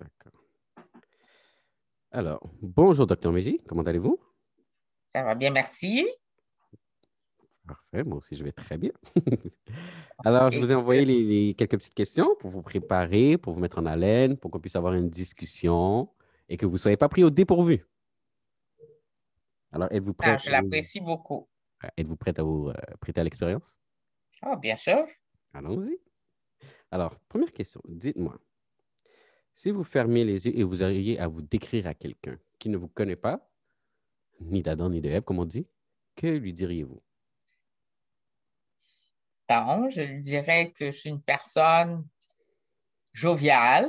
D'accord. Alors, bonjour, docteur Méji. Comment allez-vous? Ça va bien, merci. Parfait, moi aussi, je vais très bien. Alors, je vous ai envoyé les, quelques petites questions pour vous préparer, pour vous mettre en haleine, pour qu'on puisse avoir une discussion et que vous ne soyez pas pris au dépourvu. Alors, êtes-vous prêt? Ah, je l'apprécie beaucoup. Êtes-vous prête à vous euh, prêter à l'expérience? Oh, bien sûr. Allons-y. Alors, première question, dites-moi, si vous fermiez les yeux et vous auriez à vous décrire à quelqu'un qui ne vous connaît pas, ni d'Adam ni de Ève, comme on dit, que lui diriez-vous? je lui dirais que je suis une personne joviale,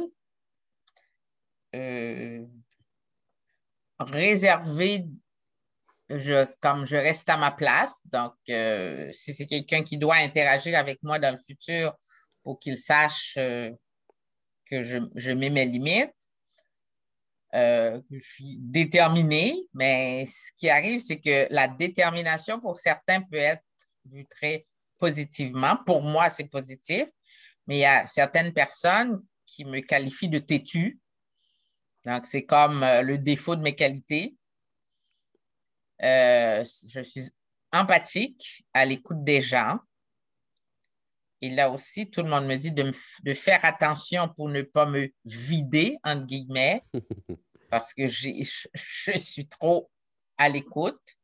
euh, réservée, je, comme je reste à ma place. Donc, euh, si c'est quelqu'un qui doit interagir avec moi dans le futur pour qu'il sache euh, que je, mets mes limites, je suis déterminée, mais ce qui arrive, c'est que la détermination pour certains peut être vue très positivement. Pour moi, c'est positif, mais il y a certaines personnes qui me qualifient de têtu. Donc, c'est comme euh, le défaut de mes qualités. Euh, je suis empathique, à l'écoute des gens. Et là aussi, tout le monde me dit de, de faire attention pour ne pas me vider, entre guillemets, parce que je suis trop à l'écoute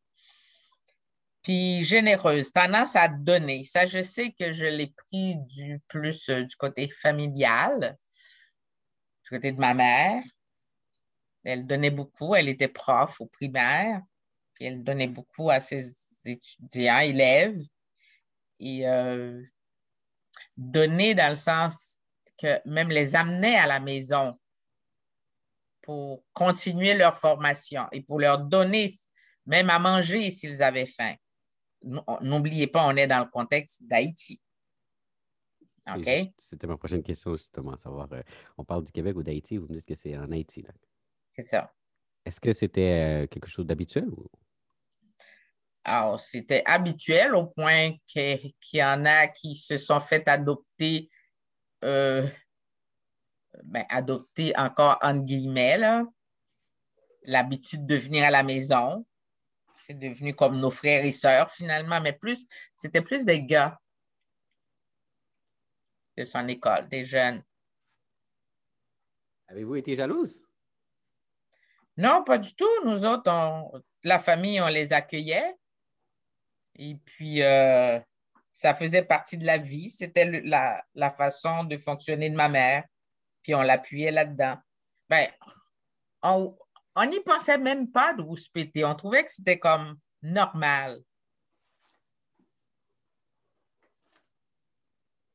puis généreuse, tendance à donner. Ça, je sais que je l'ai pris du plus euh, du côté familial, du côté de ma mère. Elle donnait beaucoup, elle était prof au primaire, puis elle donnait beaucoup à ses étudiants, élèves. Et euh, donner dans le sens que même les amener à la maison pour continuer leur formation et pour leur donner même à manger s'ils avaient faim n'oubliez pas, on est dans le contexte d'Haïti. OK? C'était ma prochaine question, justement, savoir, euh, on parle du Québec ou d'Haïti, vous me dites que c'est en Haïti. C'est ça. Est-ce que c'était euh, quelque chose d'habituel? Alors, c'était habituel au point qu'il y en a qui se sont fait adopter, euh, ben, adopter encore en guillemets, l'habitude de venir à la maison c'est devenu comme nos frères et sœurs finalement, mais plus, c'était plus des gars de son école, des jeunes. Avez-vous été jalouse? Non, pas du tout. Nous autres, la famille, on les accueillait. Et puis, euh, ça faisait partie de la vie. C'était la, la, façon de fonctionner de ma mère. Puis, on l'appuyait là-dedans. Ben, on, on n'y pensait même pas de péter. On trouvait que c'était comme normal.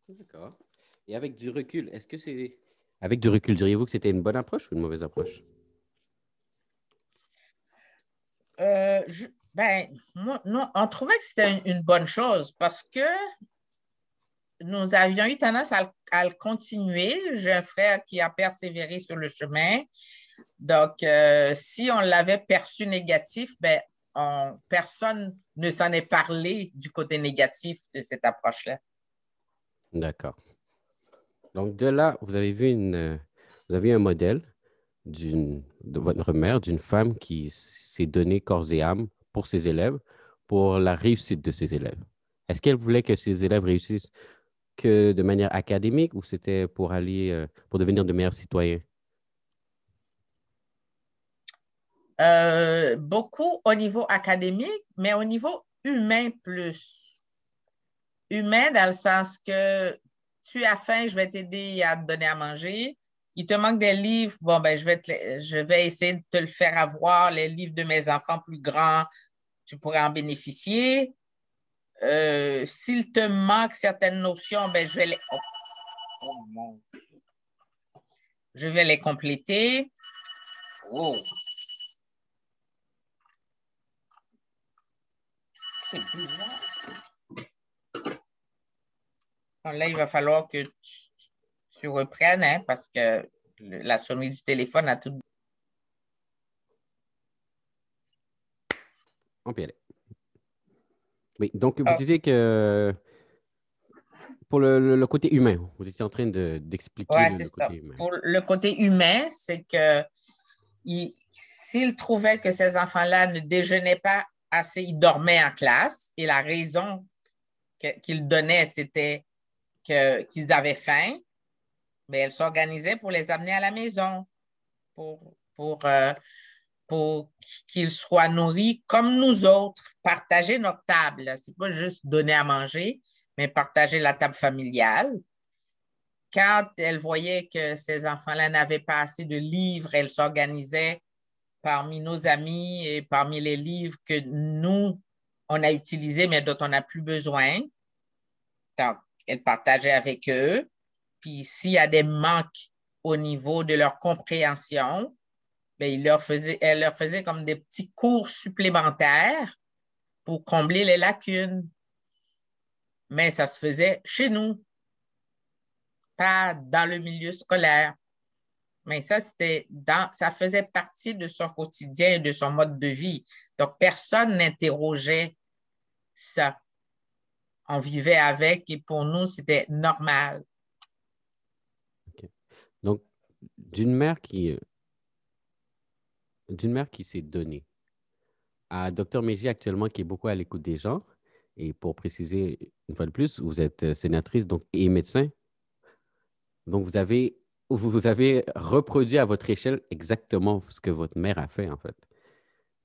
D'accord. Et avec du recul, est-ce que c'est. Avec du recul, diriez-vous que c'était une bonne approche ou une mauvaise approche? Euh, ben, on trouvait que c'était une, bonne chose parce que nous avions eu tendance à, à le continuer. J'ai un frère qui a persévéré sur le chemin. Donc, euh, si on l'avait perçu négatif, ben, personne ne s'en est parlé du côté négatif de cette approche-là. D'accord. Donc, de là, vous avez vu une, vous avez un modèle de votre mère, d'une femme qui s'est donnée corps et âme pour ses élèves, pour la réussite de ses élèves. Est-ce qu'elle voulait que ses élèves réussissent que de manière académique ou c'était pour aller, euh, pour devenir de meilleurs citoyens? Euh, beaucoup au niveau académique, mais au niveau humain plus. Humain dans le sens que tu as faim, je vais t'aider à te donner à manger. Il te manque des livres, bon, ben, je vais, je vais essayer de te le faire avoir. Les livres de mes enfants plus grands, tu pourrais en bénéficier. Euh, s'il te manque certaines notions, ben, je vais les. Oh, oh je vais les compléter. Oh. là, il va falloir que tu, reprennes, hein, parce que la sonnerie du téléphone a tout. On peut y aller. Oui, donc vous ah. disiez que pour le, côté humain. Vous étiez en train d'expliquer le, côté humain. Pour le côté humain, c'est que s'il trouvait que ces enfants-là ne déjeunaient pas assez, ils dormaient en classe et la raison qu'il donnait, c'était qu'ils avaient faim, mais elle s'organisait pour les amener à la maison, pour, pour, euh, pour qu'ils soient nourris comme nous autres, partager notre table. Ce n'est pas juste donner à manger, mais partager la table familiale. Quand elle voyait que ces enfants-là n'avaient pas assez de livres, elle s'organisait parmi nos amis et parmi les livres que nous, on a utilisés, mais dont on n'a plus besoin. Donc, elle partageait avec eux. Puis s'il y a des manques au niveau de leur compréhension, bien, leur faisait, elle leur faisait comme des petits cours supplémentaires pour combler les lacunes. Mais ça se faisait chez nous, pas dans le milieu scolaire. Mais ça, c'était dans, ça faisait partie de son quotidien et de son mode de vie. Donc, personne n'interrogeait ça on vivait avec et pour nous, c'était normal. Donc, d'une mère qui s'est donnée à Dr Méji actuellement qui est beaucoup à l'écoute des gens. Et pour préciser une fois de plus, vous êtes sénatrice donc, et médecin. Donc, vous avez, reproduit à votre échelle exactement ce que votre mère a fait, en fait.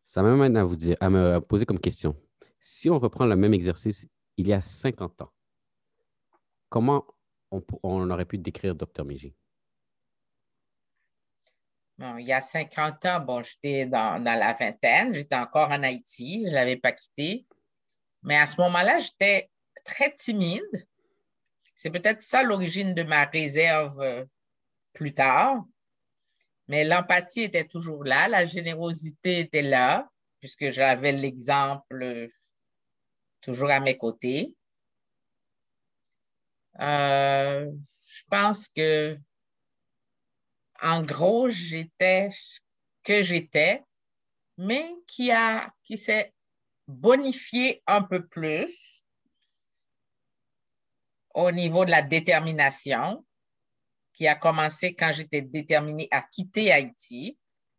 Ça m'amène à vous dire, à me poser comme question. Si on reprend le même exercice il y a 50 ans, comment on, aurait pu décrire Dr. Méji? il y a 50 ans, bon, j'étais dans, la vingtaine, j'étais encore en Haïti, je ne l'avais pas quitté. Mais à ce moment-là, j'étais très timide. C'est peut-être ça l'origine de ma réserve euh, plus tard. Mais l'empathie était toujours là, la générosité était là, puisque j'avais l'exemple toujours à mes côtés. Euh, je pense que, en gros, j'étais ce que j'étais, mais qui, qui s'est bonifié un peu plus au niveau de la détermination, qui a commencé quand j'étais déterminée à quitter Haïti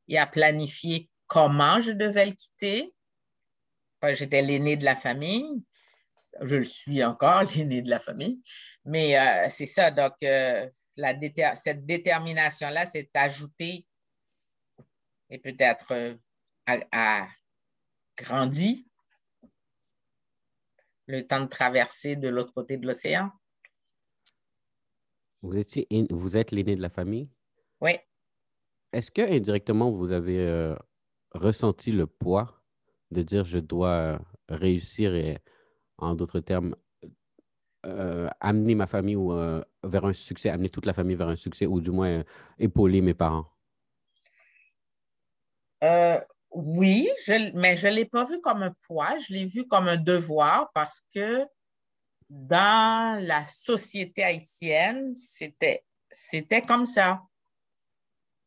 et à planifier comment je devais le quitter, J'étais l'aîné de la famille. Je le suis encore, l'aîné de la famille. Mais euh, c'est ça. Donc, euh, cette détermination-là s'est ajoutée et peut-être euh, a, grandi le temps de traverser de l'autre côté de l'océan. Vous, étiez, vous êtes l'aîné de la famille? Oui. Est-ce que indirectement, vous avez ressenti le poids de dire je dois réussir et, en d'autres termes, euh, amener ma famille ou, euh, vers un succès, amener toute la famille vers un succès ou du moins euh, épauler mes parents? oui, mais je ne l'ai pas vu comme un poids, je l'ai vu comme un devoir parce que dans la société haïtienne, c'était, c'était comme ça.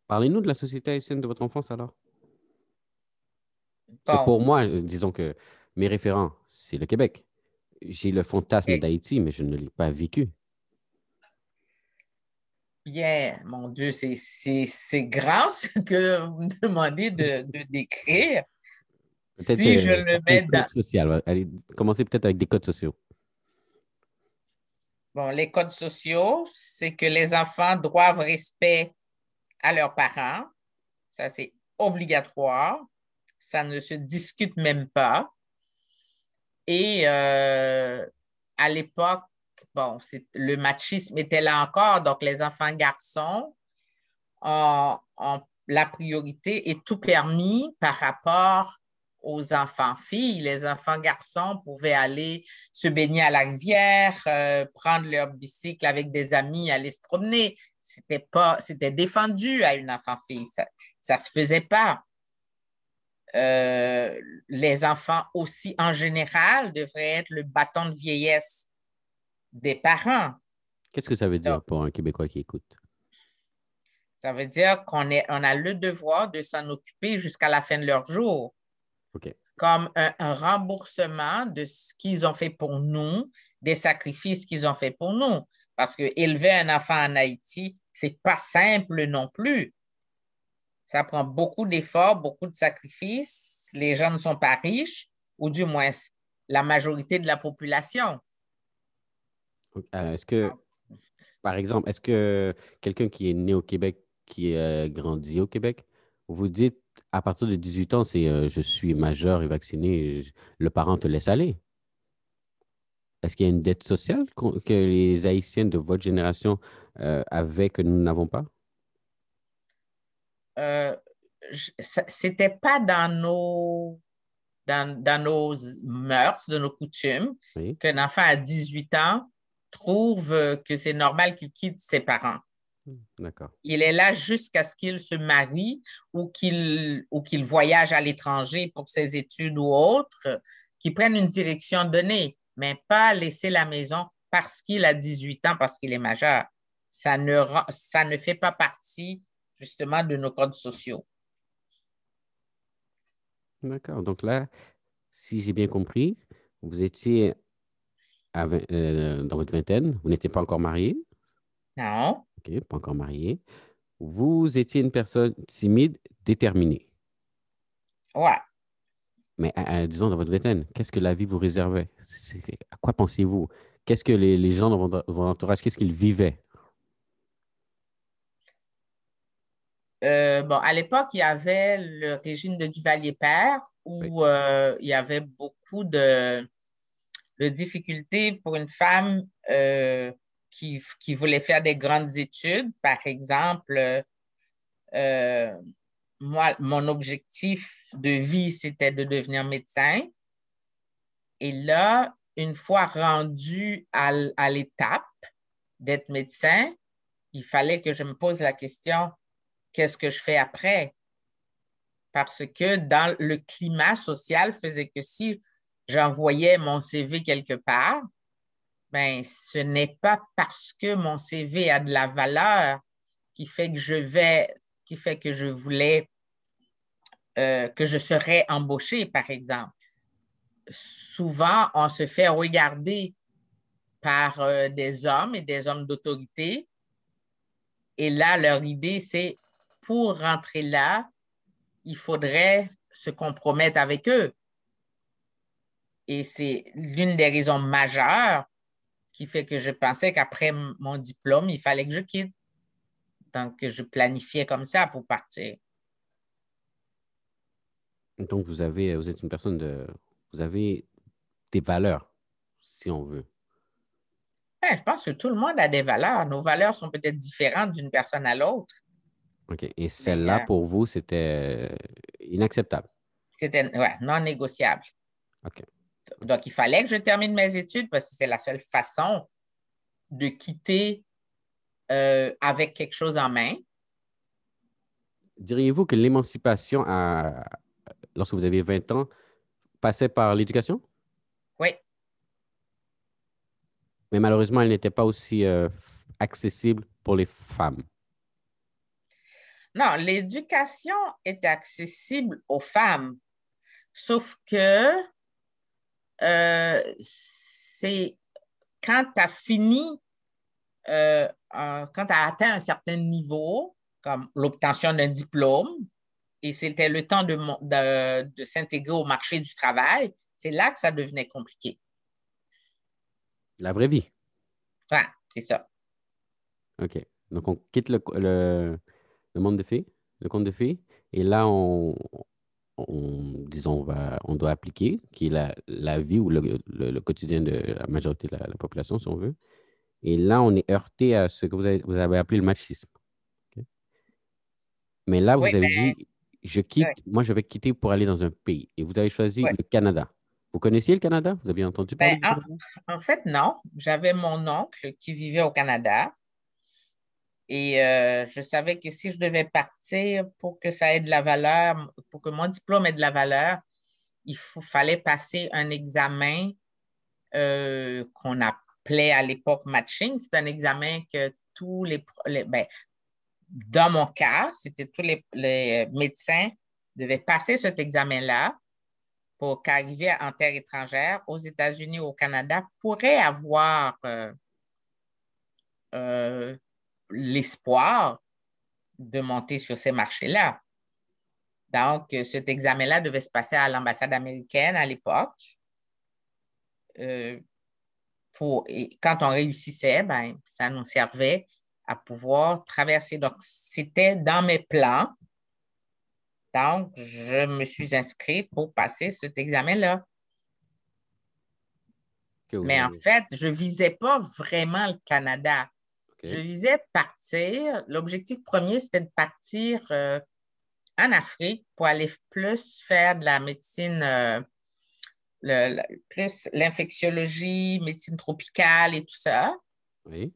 Parlez-nous de la société haïtienne de votre enfance alors pour moi, disons que mes référents, c'est le Québec. J'ai le fantasme d'Haïti, mais je ne l'ai pas vécu. Bien, mon Dieu, c'est grand ce que vous me demandez de, décrire. Si je euh, le mets dans... Social. Allez, commencez peut-être avec des codes sociaux. Bon, les codes sociaux, c'est que les enfants doivent respect à leurs parents. Ça, c'est obligatoire ça ne se discute même pas. Et euh, à l'époque, le machisme était là encore, donc les enfants garçons ont, la priorité et tout permis par rapport aux enfants filles. Les enfants garçons pouvaient aller se baigner à la rivière, euh, prendre leur bicycle avec des amis, aller se promener. C'était défendu à une enfant fille. Ça, ne se faisait pas. Euh, les enfants aussi en général devraient être le bâton de vieillesse des parents. Qu'est-ce que ça veut dire pour un Québécois qui écoute? Ça veut dire qu'on on a le devoir de s'en occuper jusqu'à la fin de leur jour. comme un, un remboursement de ce qu'ils ont fait pour nous, des sacrifices qu'ils ont fait pour nous. Parce que élever un enfant en Haïti, c'est pas simple non plus. Ça prend beaucoup d'efforts, beaucoup de sacrifices. Les gens ne sont pas riches, ou du moins la majorité de la population. Alors, est-ce que, par exemple, est-ce que quelqu'un qui est né au Québec, qui a grandi au Québec, vous dites à partir de 18 ans, c'est euh, je suis majeur et vacciné, le parent te laisse aller? Est-ce qu'il y a une dette sociale que les Haïtiens de votre génération euh, avaient que nous n'avons pas? Euh, c'était pas dans nos, dans, dans nos mœurs, de nos coutumes, Oui. qu'un enfant à 18 ans trouve que c'est normal qu'il quitte ses parents. D'accord. Il est là jusqu'à ce qu'il se marie ou qu'il ou qu'il voyage à l'étranger pour ses études ou autre, qu'il prenne une direction donnée, mais pas laisser la maison parce qu'il a 18 ans, parce qu'il est majeur. Ça ne, ça ne fait pas partie justement de nos codes sociaux. D'accord. Donc là, si j'ai bien compris, vous étiez à euh, dans votre vingtaine, vous n'étiez pas encore marié? Non? OK, pas encore marié. Vous étiez une personne timide, déterminée. Ouais. Mais à- à- disons, dans votre vingtaine, qu'est-ce que la vie vous réservait? À quoi pensiez-vous? Qu'est-ce que les, les gens dans votre, votre entourage, qu'est-ce qu'ils vivaient? Euh, bon, à l'époque, il y avait le régime de Duvalier-Père où euh, il y avait beaucoup de, de difficultés pour une femme euh, qui, qui voulait faire des grandes études. Par exemple, moi, mon objectif de vie, c'était de devenir médecin. Et là, une fois rendu à, à l'étape d'être médecin, il fallait que je me pose la question, qu'est-ce que je fais après? Parce que dans le climat social faisait que si j'envoyais mon CV quelque part, ben, ce n'est pas parce que mon CV a de la valeur qui fait que je vais, qui fait que je voulais, euh, que je serais embauché, par exemple. Souvent, on se fait regarder par euh, des hommes et des hommes d'autorité. Et là, leur idée, c'est pour rentrer là, il faudrait se compromettre avec eux. Et c'est l'une des raisons majeures qui fait que je pensais qu'après mon diplôme, il fallait que je quitte. Donc, je planifiais comme ça pour partir. Donc, vous avez, vous êtes une personne de, vous avez des valeurs, si on veut. Je pense que tout le monde a des valeurs. Nos valeurs sont peut-être différentes d'une personne à l'autre. OK. Et celle-là, euh, pour vous, c'était euh, inacceptable? C'était ouais, non négociable. OK. Donc, il fallait que je termine mes études parce que c'est la seule façon de quitter euh, avec quelque chose en main. Diriez-vous que l'émancipation, à- lorsque vous aviez 20 ans, passait par l'éducation? Oui, Mais malheureusement, elle n'était pas aussi euh, accessible pour les femmes. Non, l'éducation est accessible aux femmes, sauf que euh, c'est quand tu as fini, euh, quand tu as atteint un certain niveau, comme l'obtention d'un diplôme, et c'était le temps de, mon- de, de s'intégrer au marché du travail, c'est là que ça devenait compliqué. La vraie vie. Enfin, c'est ça. OK. Donc, on quitte le, le, le monde des filles, le conte de filles, et là, on, on- disons, on, va, on doit appliquer, qui est la, la vie ou le, le- le quotidien de la majorité de la, la population, si on veut. Et là, on est heurté à ce que vous avez, vous avez appelé le machisme. Mais là, vous Oui, avez ben, dit, je quitte, moi, je vais quitter pour aller dans un pays. Et vous avez choisi le Canada. Vous connaissiez le Canada? Vous aviez entendu parler Ben, du en, Canada? en fait, non. J'avais mon oncle qui vivait au Canada et euh, je savais que si je devais partir pour que ça ait de la valeur, pour que mon diplôme ait de la valeur, il fallait passer un examen euh, qu'on appelait à l'époque matching. C'est un examen que tous les, ben, dans mon cas, c'était tous les, les médecins devaient passer cet examen-là pour qu'arriver en terre étrangère, aux États-Unis ou au Canada, pourrait avoir euh, l'espoir de monter sur ces marchés-là. Donc, cet examen-là devait se passer à l'ambassade américaine à l'époque. Euh, pour, et quand on réussissait, ben, ça nous servait à pouvoir traverser. Donc, c'était dans mes plans. Donc, je me suis inscrite pour passer cet examen-là. Mais en fait, je ne visais pas vraiment le Canada. Je visais partir. L'objectif premier, c'était de partir euh, en Afrique pour aller plus faire de la médecine, euh, plus l'infectiologie, médecine tropicale et tout ça. Oui.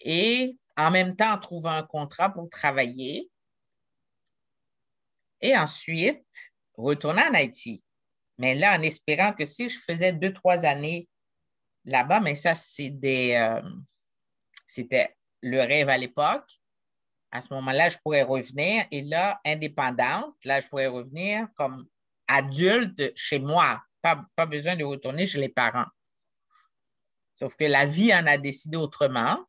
Et en même temps, trouver un contrat pour travailler. Et ensuite, retourner en Haïti. Mais là, en espérant que si je faisais deux, trois années là-bas, mais ça, c'est des. Euh, c'était le rêve à l'époque. À ce moment-là, je pourrais revenir et là, indépendante, là, je pourrais revenir comme adulte chez moi. Pas, besoin de retourner chez les parents. Sauf que la vie en a décidé autrement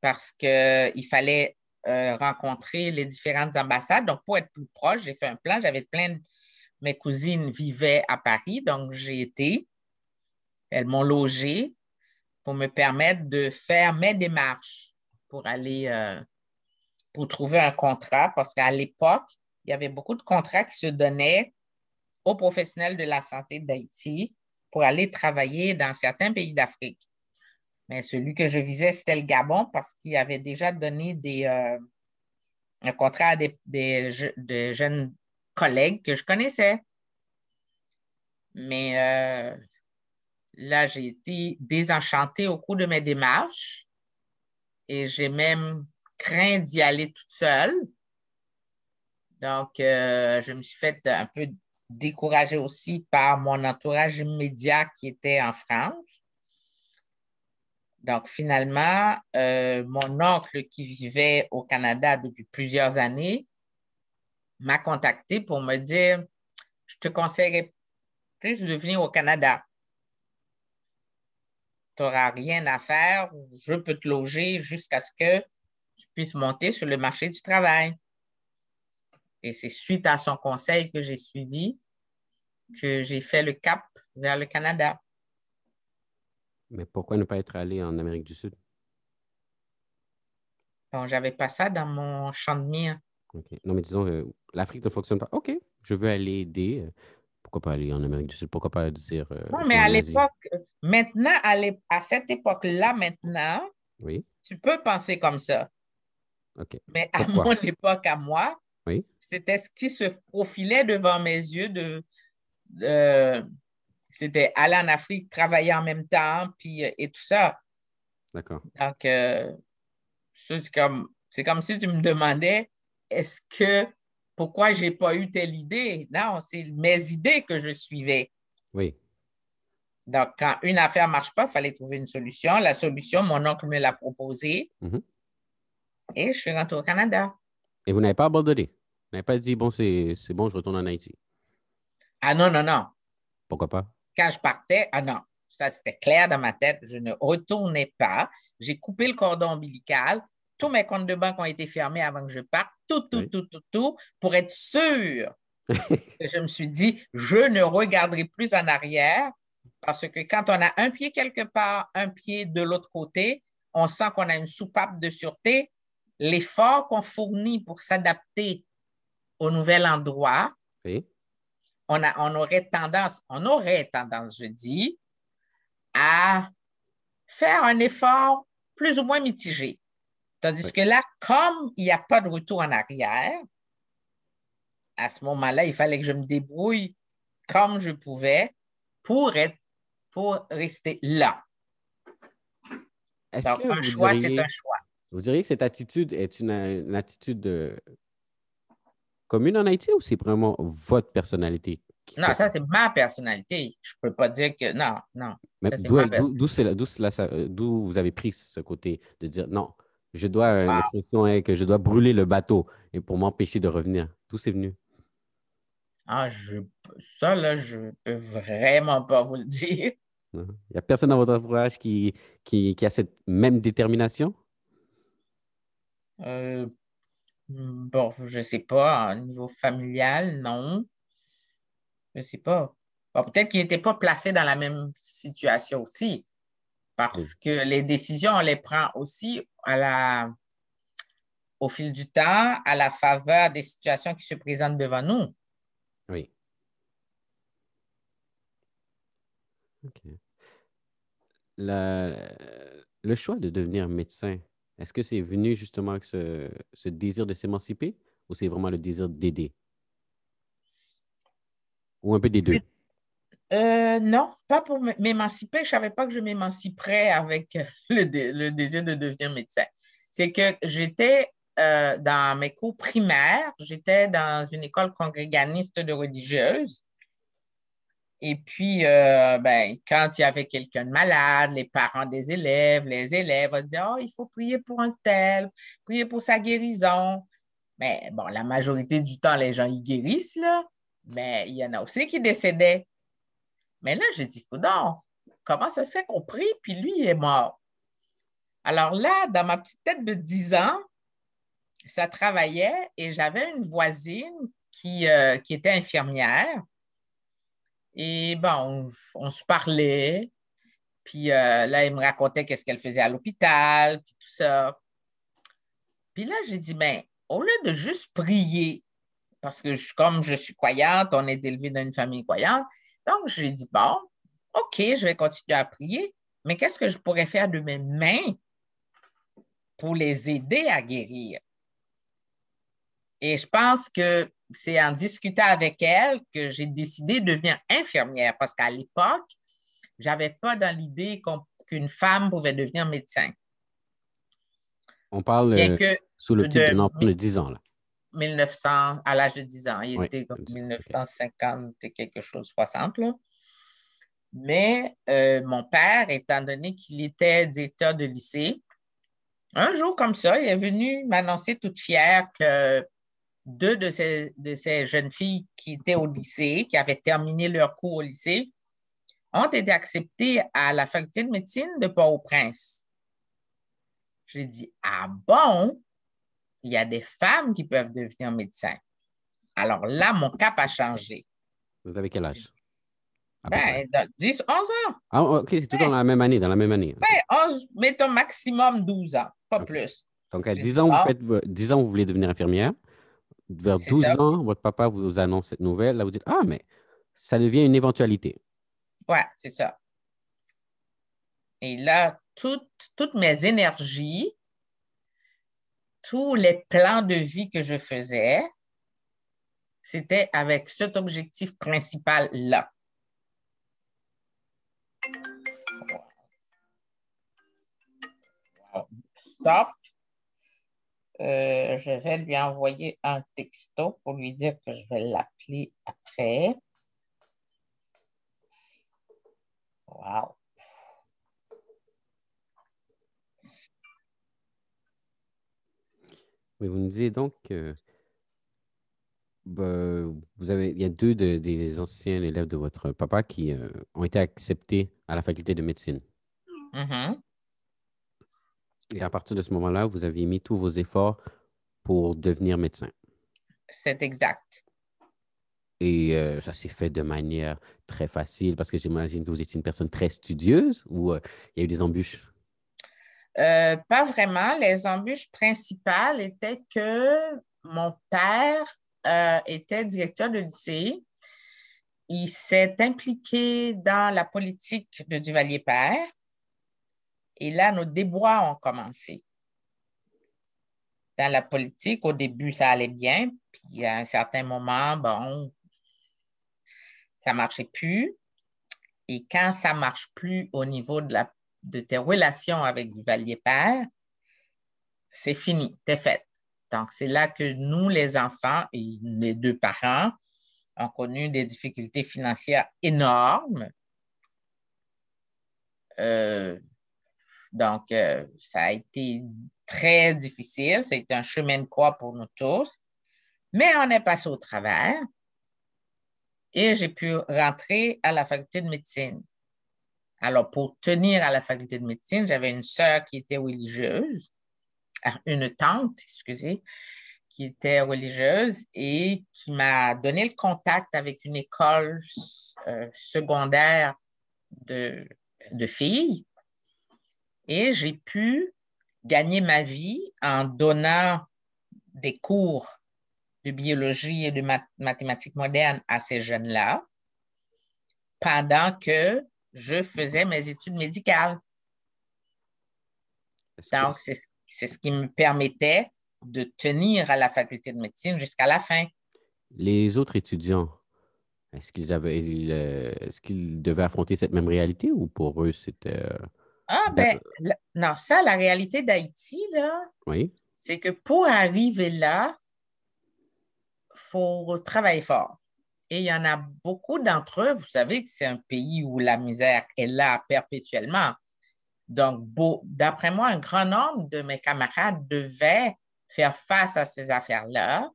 parce qu'il fallait euh, rencontrer les différentes ambassades. Donc, pour être plus proche, j'ai fait un plan. J'avais plein de mes cousines vivaient à Paris, donc j'ai été. Elles m'ont logé pour me permettre de faire mes démarches pour aller, euh, pour trouver un contrat, parce qu'à l'époque, il y avait beaucoup de contrats qui se donnaient aux professionnels de la santé d'Haïti pour aller travailler dans certains pays d'Afrique. Mais celui que je visais, c'était le Gabon parce qu'il avait déjà donné des, euh, un contrat à des, jeunes collègues que je connaissais. Mais euh, Là, j'ai été désenchantée au cours de mes démarches et j'ai même craint d'y aller toute seule. Donc, euh, je me suis fait un peu décourager aussi par mon entourage immédiat qui était en France. Donc, finalement, euh, mon oncle qui vivait au Canada depuis plusieurs années m'a contacté pour me dire, je te conseillerais plus de venir au Canada tu n'auras rien à faire, je peux te loger jusqu'à ce que tu puisses monter sur le marché du travail. Et c'est suite à son conseil que j'ai suivi que j'ai fait le cap vers le Canada. Mais pourquoi ne pas être allé en Amérique du Sud? Bon, j'avais pas ça dans mon champ de mire. Non, mais disons, que l'Afrique ne fonctionne pas. OK, je veux aller aider. Pourquoi pas aller en Amérique du Sud? Pourquoi pas dire. Euh, non, mais à l'époque, maintenant, à, cette époque-là, maintenant, oui. tu peux penser comme ça. OK. Mais à mon époque, à moi, oui. c'était ce qui se profilait devant mes yeux de. c'était aller en Afrique, travailler en même temps, puis, euh, et tout ça. D'accord. Donc, euh, c'est comme, comme si tu me demandais est-ce que pourquoi je n'ai pas eu telle idée? Non, c'est mes idées que je suivais. Oui. Donc, quand une affaire ne marche pas, il fallait trouver une solution. La solution, mon oncle me l'a proposée. Mhm. Et je suis rentré au Canada. Et vous n'avez pas abandonné? Vous n'avez pas dit, bon, c'est bon, je retourne en Haïti? Ah non, non, non. Pourquoi pas? Quand je partais, ah non, ça c'était clair dans ma tête, je ne retournais pas. J'ai coupé le cordon ombilical tous mes comptes de banque ont été fermés avant que je parte, tout, tout, tout, tout, tout, pour être sûr. je me suis dit, je ne regarderai plus en arrière parce que quand on a un pied quelque part, un pied de l'autre côté, on sent qu'on a une soupape de sûreté. L'effort qu'on fournit pour s'adapter au nouvel endroit, on, a, on aurait tendance, on aurait tendance, je dis, à faire un effort plus ou moins mitigé. Tandis que là, comme il n'y a pas de retour en arrière, à ce moment-là, il fallait que je me débrouille comme je pouvais pour, être, pour rester là. Donc, un choix, c'est un choix. Vous diriez que cette attitude est une, attitude euh, commune en Haïti ou c'est vraiment votre personnalité? Non, ça, c'est ma personnalité. Je ne peux pas dire que non, non. D'où vous avez pris ce côté de dire non, je dois, euh, l'expression est que je dois brûler le bateau et pour m'empêcher de revenir. Tout c'est venu? Ah, je, ça, là, je ne peux vraiment pas vous le dire. Il n'y a personne dans votre entourage qui, qui, a cette même détermination? Euh, bon, je ne sais pas. Au niveau familial, non. Je ne sais pas. Peut-être qu'il n'était pas placé dans la même situation aussi, parce que les décisions, on les prend aussi à la, au fil du temps, à la faveur des situations qui se présentent devant nous. Oui. OK. le choix de devenir médecin, est-ce que c'est venu justement avec ce, ce désir de s'émanciper ou c'est vraiment le désir d'aider? Ou un peu des deux? Euh, non, pas pour m'émanciper. Je ne savais pas que je m'émanciperais avec le, le, désir de devenir médecin. C'est que j'étais euh, dans mes cours primaires, j'étais dans une école congréganiste de religieuses. Et puis, euh, ben, quand il y avait quelqu'un de malade, les parents des élèves, les élèves dire Oh, il faut prier pour un tel, prier pour sa guérison. Mais bon, la majorité du temps, les gens y guérissent. Mais il y en a aussi qui décédaient. Mais là, j'ai dit Non, comment ça se fait qu'on prie, puis lui, il est mort? Alors là, dans ma petite tête de 10 ans, ça travaillait et j'avais une voisine qui, euh, qui était infirmière. Et bon, on, se parlait. Puis euh, là, elle me racontait qu'est-ce qu'elle faisait à l'hôpital, puis tout ça. Puis là, j'ai dit, ben, au lieu de juste prier, parce que comme je suis croyante, on est élevé dans une famille croyante, donc j'ai dit, bon, OK, je vais continuer à prier, mais qu'est-ce que je pourrais faire de mes mains pour les aider à guérir? Et je pense que c'est en discutant avec elle que j'ai décidé de devenir infirmière parce qu'à l'époque, je n'avais pas dans l'idée qu'une femme pouvait devenir médecin. On parle euh, sous le titre de, 10 ans. Là. 1900, à l'âge de 10 ans. Il était comme 1950 et quelque chose, 60. Là. Mais euh, mon père, étant donné qu'il était directeur de lycée, un jour comme ça, il est venu m'annoncer toute fière que deux de ces, de ces jeunes filles qui étaient au lycée, qui avaient terminé leur cours au lycée, ont été acceptées à la faculté de médecine de Port-au-Prince. J'ai dit, ah bon, il y a des femmes qui peuvent devenir médecins. Alors là, mon cap a changé. Vous avez quel âge? Ben, 10, 11 ans. Ah, OK, c'est tout dans la même année, dans la même année. Ben, 11, mettons maximum 12 ans, pas plus. Donc, à 10 ans, vous faites, 10 ans, vous voulez devenir infirmière vers 12 ans, votre papa vous annonce cette nouvelle, là, vous dites Ah, mais ça devient une éventualité. Ouais, c'est ça. Et là, toutes, toutes mes énergies, tous les plans de vie que je faisais, c'était avec cet objectif principal-là. Stop. Euh, je vais lui envoyer un texto pour lui dire que je vais l'appeler après. Wow. Oui, vous nous disiez donc que bah, vous avez, il y a deux des anciens élèves de votre papa qui euh, ont été acceptés à la faculté de médecine. Mm-hmm. Et à partir de ce moment-là, vous aviez mis tous vos efforts pour devenir médecin. C'est exact. Et euh, ça s'est fait de manière très facile parce que j'imagine que vous étiez une personne très studieuse ou euh, il y a eu des embûches? Euh, pas vraiment. Les embûches principales étaient que mon père était directeur de lycée. Il s'est impliqué dans la politique de Duvalier-Père. Et là, nos déboires ont commencé. Dans la politique, au début, ça allait bien, puis à un certain moment, bon, ça ne marchait plus. Et quand ça ne marche plus au niveau de, la, de tes relations avec Duvalier Père, c'est fini, t'es fait. Donc, c'est là que nous, les enfants et les deux parents, ont connu des difficultés financières énormes. Euh, donc, euh, ça a été très difficile. C'est un chemin de croix pour nous tous. Mais on est passé au travers. et j'ai pu rentrer à la faculté de médecine. Alors, pour tenir à la faculté de médecine, j'avais une sœur qui était religieuse, ah, une tante, excusez, qui était religieuse et qui m'a donné le contact avec une école euh, secondaire de, de filles. Et j'ai pu gagner ma vie en donnant des cours de biologie et de mathématiques modernes à ces jeunes-là pendant que je faisais mes études médicales. Donc, c'est ce qui me permettait de tenir à la faculté de médecine jusqu'à la fin. Les autres étudiants, est-ce qu'ils avaient euh, est-ce qu'ils devaient affronter cette même réalité ou pour eux c'était euh, Ah ben non, ça, la réalité d'Haïti, là, oui. c'est que pour arriver là, il faut travailler fort. Et il y en a beaucoup d'entre eux, vous savez que c'est un pays où la misère est là perpétuellement. Donc, d'après moi, un grand nombre de mes camarades devaient faire face à ces affaires-là.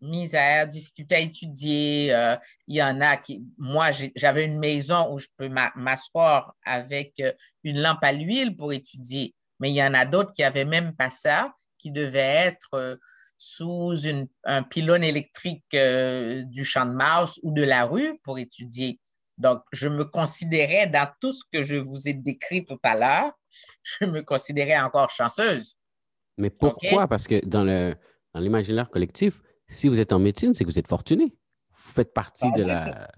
Misère, difficulté à étudier. Euh, il y en a qui. Moi, j'avais une maison où je peux m'asseoir avec euh, une lampe à l'huile pour étudier, mais il y en a d'autres qui n'avaient même pas ça, qui devaient être euh, sous un pylône électrique du champ de Mars ou de la rue pour étudier. Donc, je me considérais dans tout ce que je vous ai décrit tout à l'heure, je me considérais encore chanceuse. Mais pourquoi? Parce que dans, le, dans l'imaginaire collectif, si vous êtes en médecine, c'est que vous êtes fortuné. Vous faites partie de la.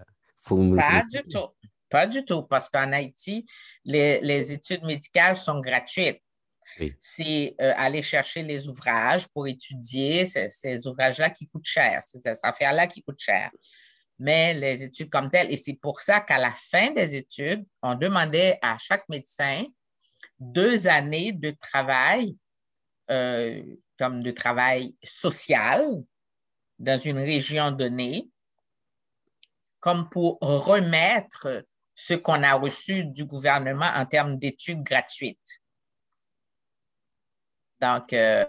Pas du tout. Pas du tout, parce qu'en Haïti, les, études médicales sont gratuites. C'est euh, aller chercher les ouvrages pour étudier ces, ouvrages-là qui coûtent cher, ces, affaires-là qui coûtent cher. Mais les études comme telles, et c'est pour ça qu'à la fin des études, on demandait à chaque médecin deux années de travail euh, comme de travail social dans une région donnée, comme pour remettre ce qu'on a reçu du gouvernement en termes d'études gratuites. Donc, euh,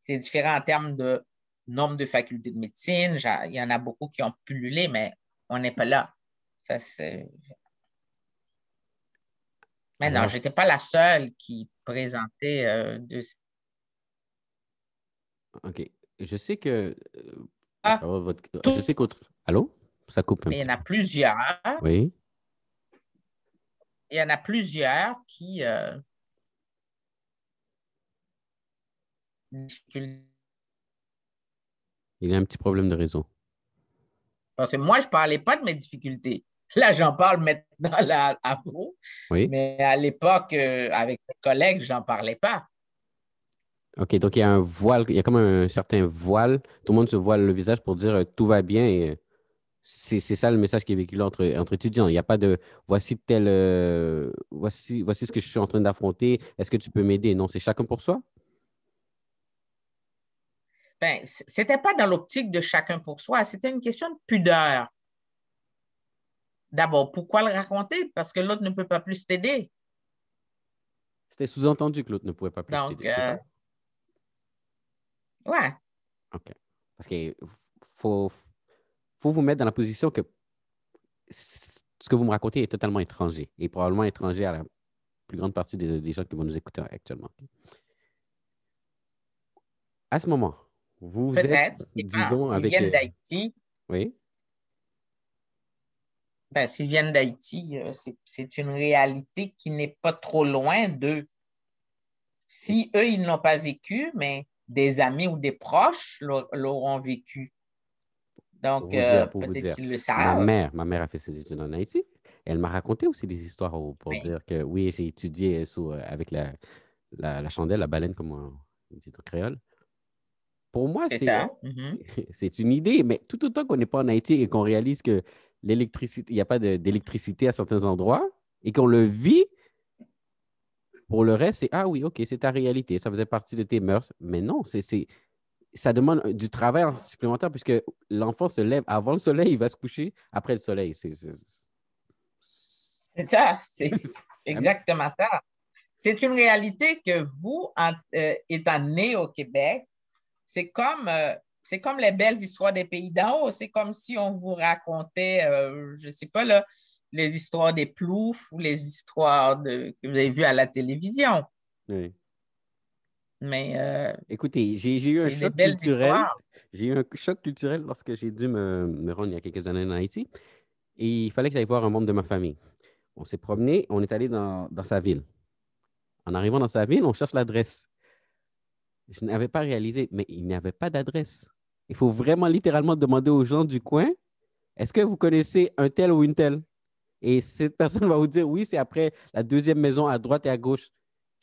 c'est différent en termes de nombre de facultés de médecine. Il y en a beaucoup qui ont pullulé, mais on n'est pas là. Ça, c'est mais non, je n'étais pas la seule qui présentait euh, de... OK. Je sais que. Euh, ah, je sais qu'autre. Allô? Ça coupe un Il y en a plusieurs. Oui. Il y en a plusieurs qui. Euh, il y a un petit problème de réseau. Parce que moi, je ne parlais pas de mes difficultés. Là, j'en parle maintenant là, à vous. Oui. Mais à l'époque, euh, avec mes collègues, j'en parlais pas. OK, donc il y a un voile, il y a comme un certain voile. Tout le monde se voile le visage pour dire euh, tout va bien. Et c'est, ça le message qui est véhiculé entre, entre étudiants. Il n'y a pas de voici tel voici, voici ce que je suis en train d'affronter. Est-ce que tu peux m'aider? Non, c'est chacun pour soi? Ben, c'était pas dans l'optique de chacun pour soi, c'était une question de pudeur. D'abord, pourquoi le raconter? Parce que l'autre ne peut pas plus t'aider. C'était sous-entendu que l'autre ne pouvait pas plus t'aider, c'est ça? Euh, ouais. OK. Parce qu'il faut, faut vous mettre dans la position que ce que vous me racontez est totalement étranger et probablement étranger à la plus grande partie des, gens qui vont nous écouter actuellement. À ce moment, vous êtes, disons, avec... Viennent d'Haïti. Oui. Ben, s'ils viennent d'Haïti, euh, c'est une réalité qui n'est pas trop loin d'eux. Si eux, ils n'ont pas vécu, mais des amis ou des proches l'auront vécu. Donc, euh, peut-être qu'ils le savent. Ma mère, ma mère a fait ses études en Haïti. Elle m'a raconté aussi des histoires pour dire que oui, j'ai étudié sous, euh, avec la, la, chandelle, la baleine, comme on dit au créole. Pour moi, c'est mm-hmm. une idée, mais tout autant qu'on n'est pas en Haïti et qu'on réalise que l'électricité, il n'y a pas d'électricité à certains endroits et qu'on le vit, pour le reste, c'est ah oui, OK, c'est ta réalité, ça faisait partie de tes mœurs. Mais non, c'est ça demande du travail supplémentaire puisque l'enfant se lève avant le soleil, il va se coucher après le soleil. C'est ça, c'est exactement ça. c'est une réalité que vous, en, euh, étant né au Québec, c'est comme, euh, c'est comme les belles histoires des pays d'en haut. C'est comme si on vous racontait, euh, je ne sais pas, là, les histoires des ploufs ou les histoires de, que vous avez vues à la télévision. Oui. Mais Écoutez, j'ai eu un choc culturel. J'ai eu un choc culturel lorsque j'ai dû me, me rendre il y a quelques années en Haïti. Et il fallait que j'aille voir un membre de ma famille. On s'est promené, on est allé dans, dans sa ville. En arrivant dans sa ville, on cherche l'adresse. Je n'avais pas réalisé, mais il n'y avait pas d'adresse. Il faut vraiment littéralement demander aux gens du coin, est-ce que vous connaissez un tel ou une telle? Et cette personne va vous dire, oui, c'est après la deuxième maison à droite et à gauche.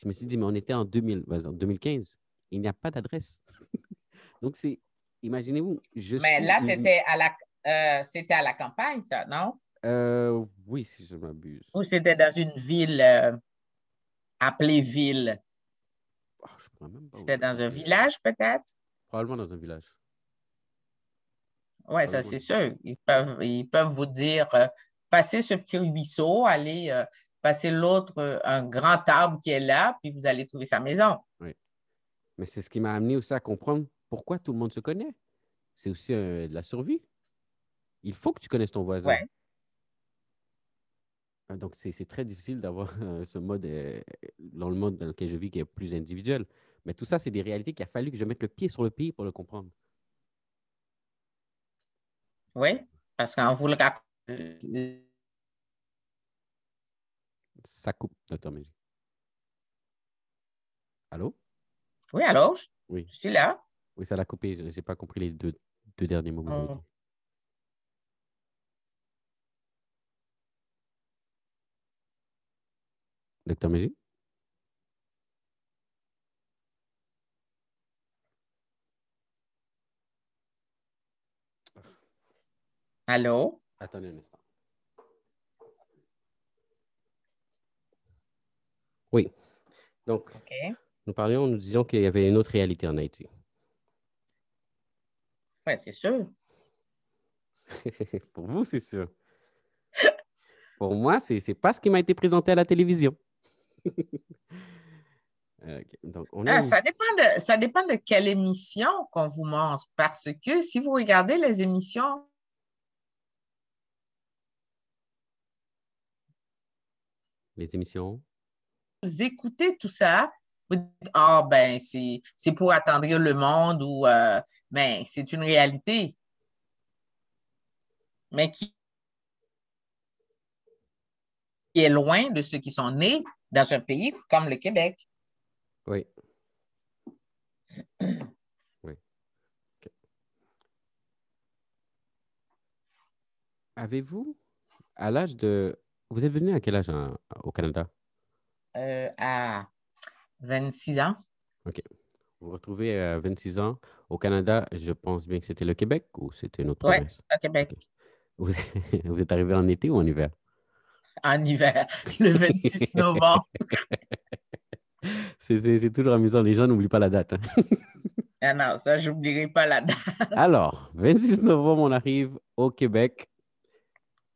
Je me suis dit, mais on était en, 2000, ben, en 2015. Il n'y a pas d'adresse. Donc, c'est, imaginez-vous, je Mais suis là, à la, euh, c'était à la campagne, ça, non? Euh, oui, si je m'abuse. Ou c'était dans une ville euh, appelée ville? Ah, je même pas C'était dans un village, peut-être? Probablement dans un village. Oui, ça, c'est sûr. Ils peuvent, ils peuvent vous dire, euh, passez ce petit ruisseau, allez passer l'autre, euh, un grand arbre qui est là, puis vous allez trouver sa maison. Mais c'est ce qui m'a amené aussi à comprendre pourquoi tout le monde se connaît. C'est aussi euh, de la survie. Il faut que tu connaisses ton voisin. Ouais. Euh, Donc, c'est très difficile d'avoir euh, ce mode, euh, dans le monde dans lequel je vis, qui est plus individuel. Mais tout ça, c'est des réalités qu'il a fallu que je mette le pied sur le pays pour le comprendre. Oui, parce qu'on vous le raconte. Ça coupe, docteur Mégy. Allô? Oui, je Oui. je suis là. Oui, ça l'a coupé. Je n'ai pas compris les deux, deux derniers mots que vous avez Oh. dit. Docteur Mégy? Allô? Attendez un instant. Oui. Donc, nous parlions, nous disions qu'il y avait une autre réalité en Haïti. Oui, c'est sûr. Pour vous, c'est sûr. Pour moi, c'est n'est pas ce qui m'a été présenté à la télévision. Donc, on a Ah, ça, dépend de, ça dépend de quelle émission qu'on vous montre, parce que si vous regardez les émissions, les émissions? Vous écoutez tout ça, vous dites, ah ben, c'est pour attendrir le monde ou euh, ben, c'est une réalité. Mais qui est loin de ceux qui sont nés dans un pays comme le Québec. Oui. Oui. Avez-vous, à l'âge de... Vous êtes venu à quel âge au Canada? Euh, à 26 ans. Vous vous retrouvez à 26 ans au Canada. Je pense bien que c'était le Québec ou c'était une autre Ouais. province? Au Québec, Vous, vous êtes arrivé en été ou en hiver? en hiver, le 26 novembre. C'est toujours amusant. Les gens n'oublient pas la date. hein. Ah non, ça, j'oublierai pas la date. Alors, 26 novembre, on arrive au Québec.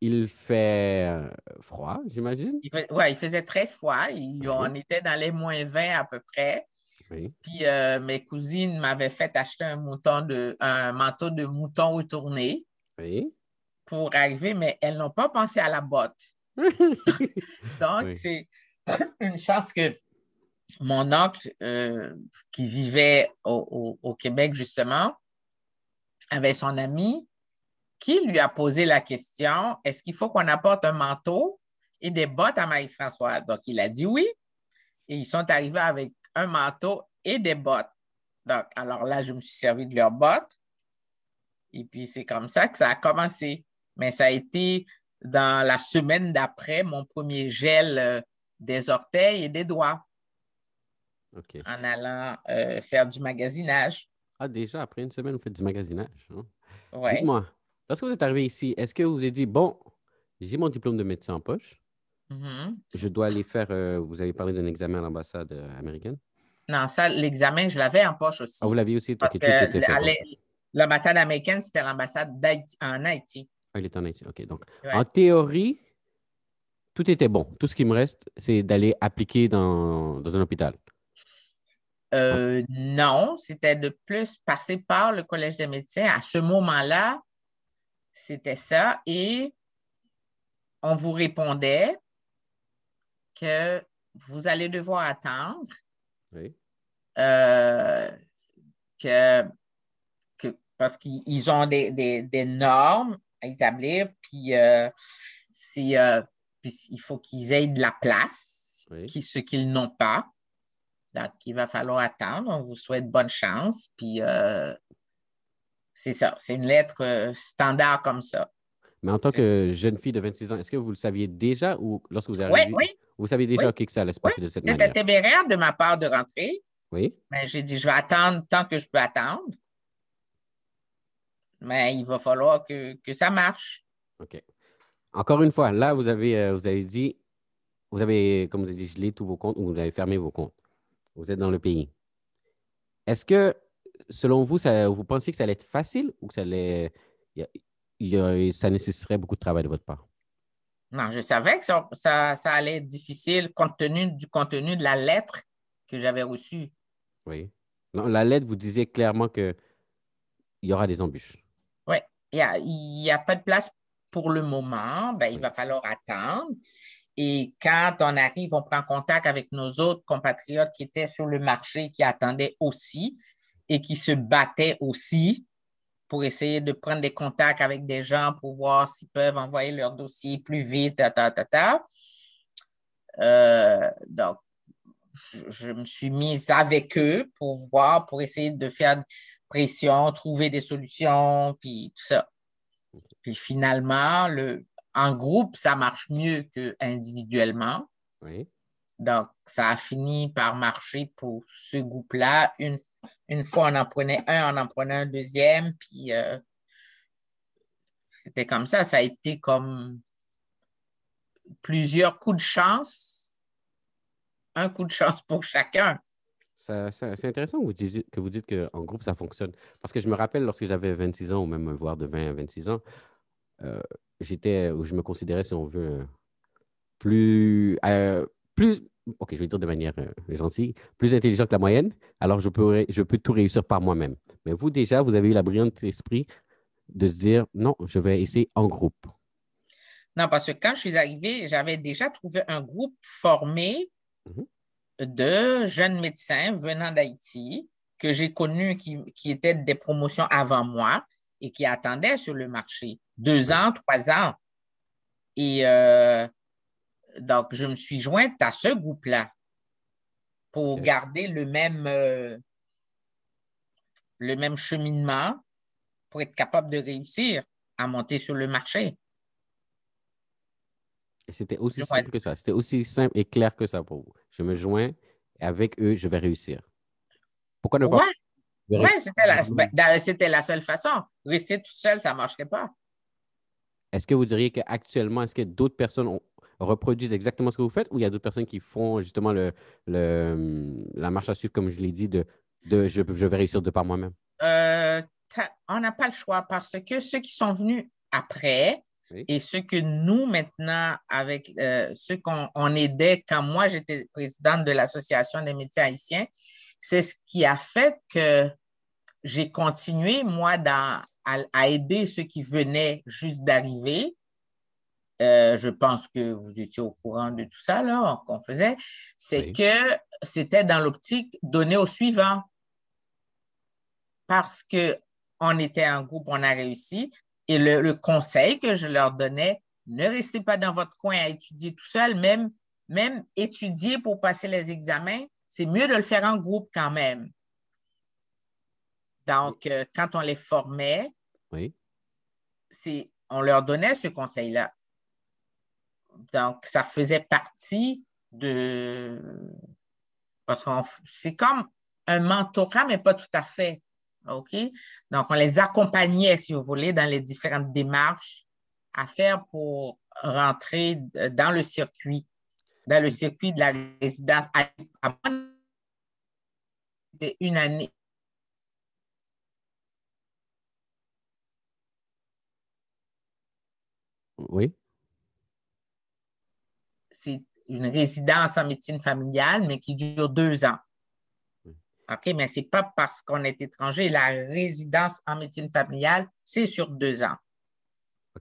Il fait euh, froid, j'imagine? Ouais, il faisait très froid. Il- Mhm. On était dans les moins 20 à peu près. Oui. Puis euh, mes cousines m'avaient fait acheter un, mouton de, un manteau de mouton retourné Oui. pour arriver, mais elles n'ont pas pensé à la botte. Donc, Oui. c'est une chance que mon oncle, euh, qui vivait au, au- au Québec, justement, avait son ami qui lui a posé la question est-ce qu'il faut qu'on apporte un manteau et des bottes à Marie-Françoise? Donc, il a dit oui. Et ils sont arrivés avec un manteau et des bottes. Donc, alors là, je me suis servi de leurs bottes. Et puis, c'est comme ça que ça a commencé. Mais ça a été dans la semaine d'après mon premier gel euh, des orteils et des doigts en allant euh, faire du magasinage. Ah, déjà, après une semaine, vous faites du magasinage. hein? Ouais. Dites-moi, lorsque vous êtes arrivé ici, est-ce que vous vous êtes dit, bon, j'ai mon diplôme de médecin en poche, Mhm. je dois aller faire, euh, vous avez parlé d'un examen à l'ambassade euh, américaine. Non, ça, l'examen, je l'avais en poche aussi. Ah, vous l'aviez aussi, parce que l'ambassade américaine, c'était l'ambassade d'Haïti- en Haïti. Ah, il est en Haïti, OK. Donc, Ouais. en théorie, tout était bon. Tout ce qui me reste, c'est d'aller appliquer dans, dans un hôpital. Euh, non, c'était de plus passer par le Collège des médecins. À ce moment-là, c'était ça. Et on vous répondait que vous allez devoir attendre Oui. euh, que, que- parce qu'ils ont des, des- des normes à établir, puis, euh, c'est, euh, puis il faut qu'ils aient de la place, Oui. qui, ce qu'ils n'ont pas. Donc, il va falloir attendre. On vous souhaite bonne chance. Puis, c'est ça. C'est une lettre euh, standard comme ça. Mais en tant que jeune fille de 26 ans, est-ce que vous le saviez déjà ou lorsque vous Oui, arrivez, oui, vous saviez déjà Oui. Que ça allait se passer de cette c'était manière? téméraire de ma part de rentrer. Oui. Mais j'ai dit, je vais attendre tant que je peux attendre. Mais il va falloir que, que ça marche. OK. Encore une fois, là, vous avez, euh, vous avez dit, vous avez, comme vous avez dit, gelé tous vos comptes ou vous avez fermé vos comptes. Vous êtes dans le pays. Est-ce que, selon vous, ça, vous pensez que ça allait être facile ou que ça allait, il y a- il y a- ça nécessiterait beaucoup de travail de votre part? Non, je savais que ça, ça, ça allait être difficile compte tenu du contenu de la lettre que j'avais reçue. Oui. Non, la lettre, vous disiez clairement qu'il y aura des embûches. Oui, il n'y a, pas de place pour le moment. Ben, il va falloir attendre. Et quand on arrive, on prend contact avec nos autres compatriotes qui étaient sur le marché, qui attendaient aussi et qui se battaient aussi pour essayer de prendre des contacts avec des gens pour voir s'ils peuvent envoyer leur dossier plus vite, ta, ta, ta, ta. Euh, donc, je- me suis mise avec eux pour voir, pour essayer de faire pression, trouver des solutions, puis tout ça. Puis finalement, le, en groupe, ça marche mieux qu'individuellement. Oui. Donc, ça a fini par marcher pour ce groupe-là. Une, une fois, on en prenait un, on en prenait un deuxième, puis euh, c'était comme ça. Ça a été comme plusieurs coups de chance. Un coup de chance pour chacun. C'est intéressant que vous, disiez- que dites qu'en groupe, ça fonctionne. Parce que je me rappelle, lorsque j'avais 26 ans, ou même voire de 20 à 26 ans, euh, j'étais, ou je me considérais, si on veut, plus, euh, plus, OK, je vais dire de manière euh, gentille, plus intelligent que la moyenne. Alors, je peux, je peux tout réussir par moi-même. Mais vous, déjà, vous avez eu la brillante esprit de se dire, non, je vais essayer en groupe. Non, parce que quand je suis arrivée, j'avais déjà trouvé un groupe formé Mhm. de jeunes médecins venant d'Haïti que j'ai connus qui, qui étaient des promotions avant moi et qui attendaient sur le marché. Deux ans, trois ans. Et euh, donc, je me suis jointe à ce groupe-là pour garder le même, euh, le même cheminement pour être capable de réussir à monter sur le marché. C'était aussi Je simple vois. que ça. C'était aussi simple et clair que ça pour vous. Je me joins et avec eux, je vais réussir. Pourquoi ne pas? Ouais. Oui, c'était la, ben, d'ailleurs, c'était la seule façon. Rester tout seul, ça ne marcherait pas. Est-ce que vous diriez qu'actuellement, est-ce que d'autres personnes ont- reproduisent exactement ce que vous faites ou il y a d'autres personnes qui font justement le, le- la marche à suivre, comme je l'ai dit, de, de je, je vais réussir de par moi-même? Euh, on n'a pas le choix parce que ceux qui sont venus après Oui. et ceux que nous, maintenant, avec euh, ceux qu'on on aidait quand moi j'étais présidente de l'Association des médecins haïtiens, c'est ce qui a fait que j'ai continué, moi, dans, à, à aider ceux qui venaient juste d'arriver. Euh, je pense que vous étiez au courant de tout ça, là, qu'on faisait. C'est Oui. que c'était dans l'optique donner au suivant. Parce qu'on était en groupe, on a réussi. Et le, le conseil que je leur donnais, ne restez pas dans votre coin à étudier tout seul, même, même étudier pour passer les examens, c'est mieux de le faire en groupe quand même. Donc, euh, quand on les formait, Oui. on leur donnait ce conseil-là. Donc, ça faisait partie de. Parce que c'est comme un mentorat, mais pas tout à fait. OK? Donc, on les accompagnait, si vous voulez, dans les différentes démarches à faire pour rentrer dans le circuit, dans le circuit de la résidence. C'était une année. Oui. C'est une résidence en médecine familiale, mais qui dure deux ans. OK, mais ce n'est pas parce qu'on est étranger. La résidence en médecine familiale, c'est sur deux ans.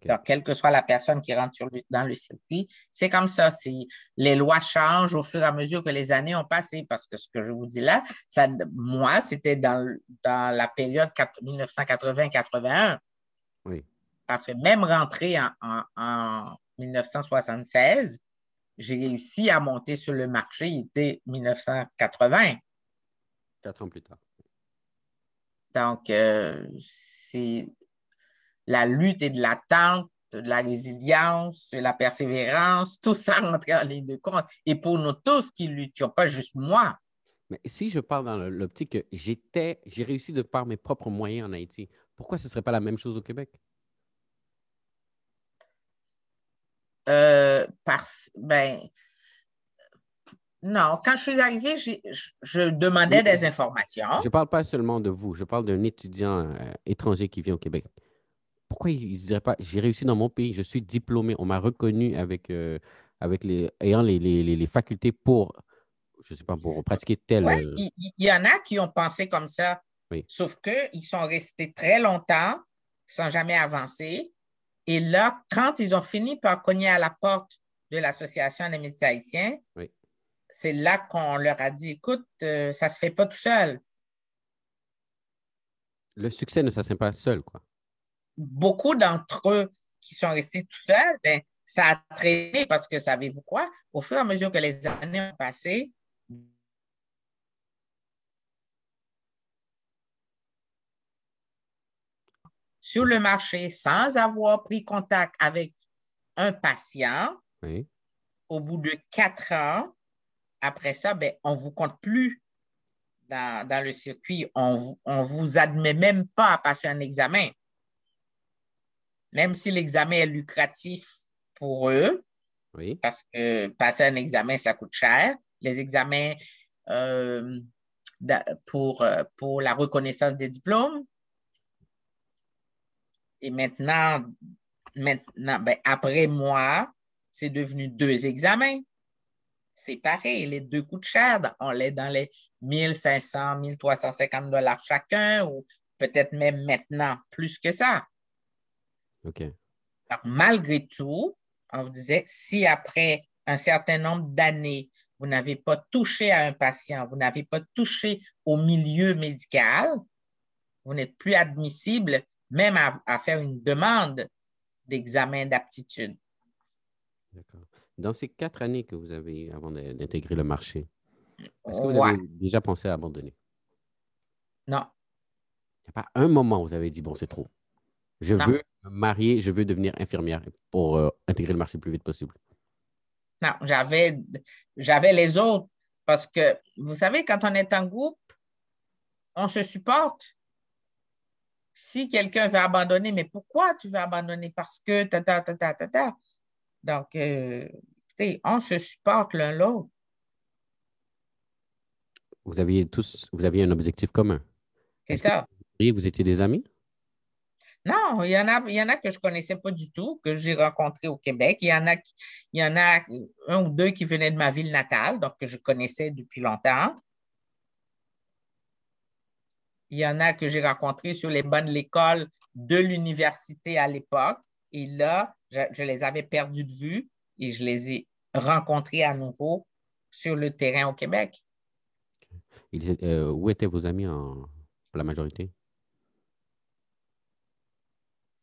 Donc, quelle que soit la personne qui rentre dans le circuit, c'est comme ça. Les lois changent au fur et à mesure que les années ont passé, parce que ce que je vous dis là, ça, moi, c'était dans, la période 1980-81. Oui. Parce que même rentré en, 1976, j'ai réussi à monter sur le marché, il était 1980. Quatre ans plus tard. Donc, euh, c'est la lutte et de l'attente, de la résilience, de la persévérance, tout ça rentrait en ligne de compte. Et pour nous tous qui luttions, pas juste moi. Mais si je parle dans l'optique que j'étais, j'ai réussi de par mes propres moyens en Haïti, pourquoi ce ne serait pas la même chose au Québec? Euh, parce, ben, non, quand je suis arrivé, je, demandais des informations. Je ne parle pas seulement de vous, je parle d'un étudiant euh, étranger qui vient au Québec pourquoi ils ne diraient pas j'ai réussi dans mon pays, je suis diplômé, on m'a reconnu avec, euh, avec les, ayant les, les, les, facultés pour, je sais pas, pour pratiquer tel. Il, y en a qui ont pensé comme ça. Sauf qu'ils sont restés très longtemps sans jamais avancer. Et là, quand ils ont fini par cogner à la porte de l'Association des médecins haïtiens, c'est là qu'on leur a dit écoute, euh, ça ne se fait pas tout seul. Le succès ne se pas seul, quoi beaucoup d'entre eux qui sont restés tout seuls, ben, ça a traîné parce que savez-vous quoi? Au fur et à mesure que les années ont passé, sur le marché sans avoir pris contact avec un patient, au bout de quatre ans, après ça, ben, on ne vous compte plus dans, le circuit. On ne vous admet même pas à passer un examen même si l'examen est lucratif pour eux, parce que passer un examen, ça coûte cher. Les examens euh, pour, euh, pour la reconnaissance des diplômes. Et maintenant, maintenant ben, après moi, c'est devenu deux examens. C'est pareil, les deux coûtent cher. On est dans les 1500, 1350 dollars chacun, ou peut-être même maintenant plus que ça. OK. malgré tout, on vous disait, si après un certain nombre d'années, vous n'avez pas touché à un patient, vous n'avez pas touché au milieu médical, vous n'êtes plus admissible même à, faire une demande d'examen d'aptitude. D'accord. Dans ces quatre années que vous avez avant d'intégrer le marché, est-ce que vous avez déjà pensé à abandonner? Non. Il n'y a pas un moment où vous avez dit, bon, c'est trop. Je veux me marier, je veux devenir infirmière pour euh, intégrer le marché le plus vite possible. Non, j'avais, j'avais les autres parce que, vous savez, quand on est en groupe, on se supporte. Si quelqu'un veut abandonner, mais pourquoi tu veux abandonner? Parce que ta, ta, ta, ta, ta, ta. Donc, euh, écoutez, on se supporte l'un l'autre. Vous aviez tous, vous aviez un objectif commun. C'est ça. vous étiez des amis? Non, il y en a, il y en a que je ne connaissais pas du tout, que j'ai rencontrés au Québec. Il y, en a, il y en a un ou deux qui venaient de ma ville natale, donc que je connaissais depuis longtemps. Il y en a que j'ai rencontrés sur les bancs de l'école de l'université à l'époque. Et là, je, les avais perdus de vue et je les ai rencontrés à nouveau sur le terrain au Québec. Euh, où étaient vos amis en, la majorité?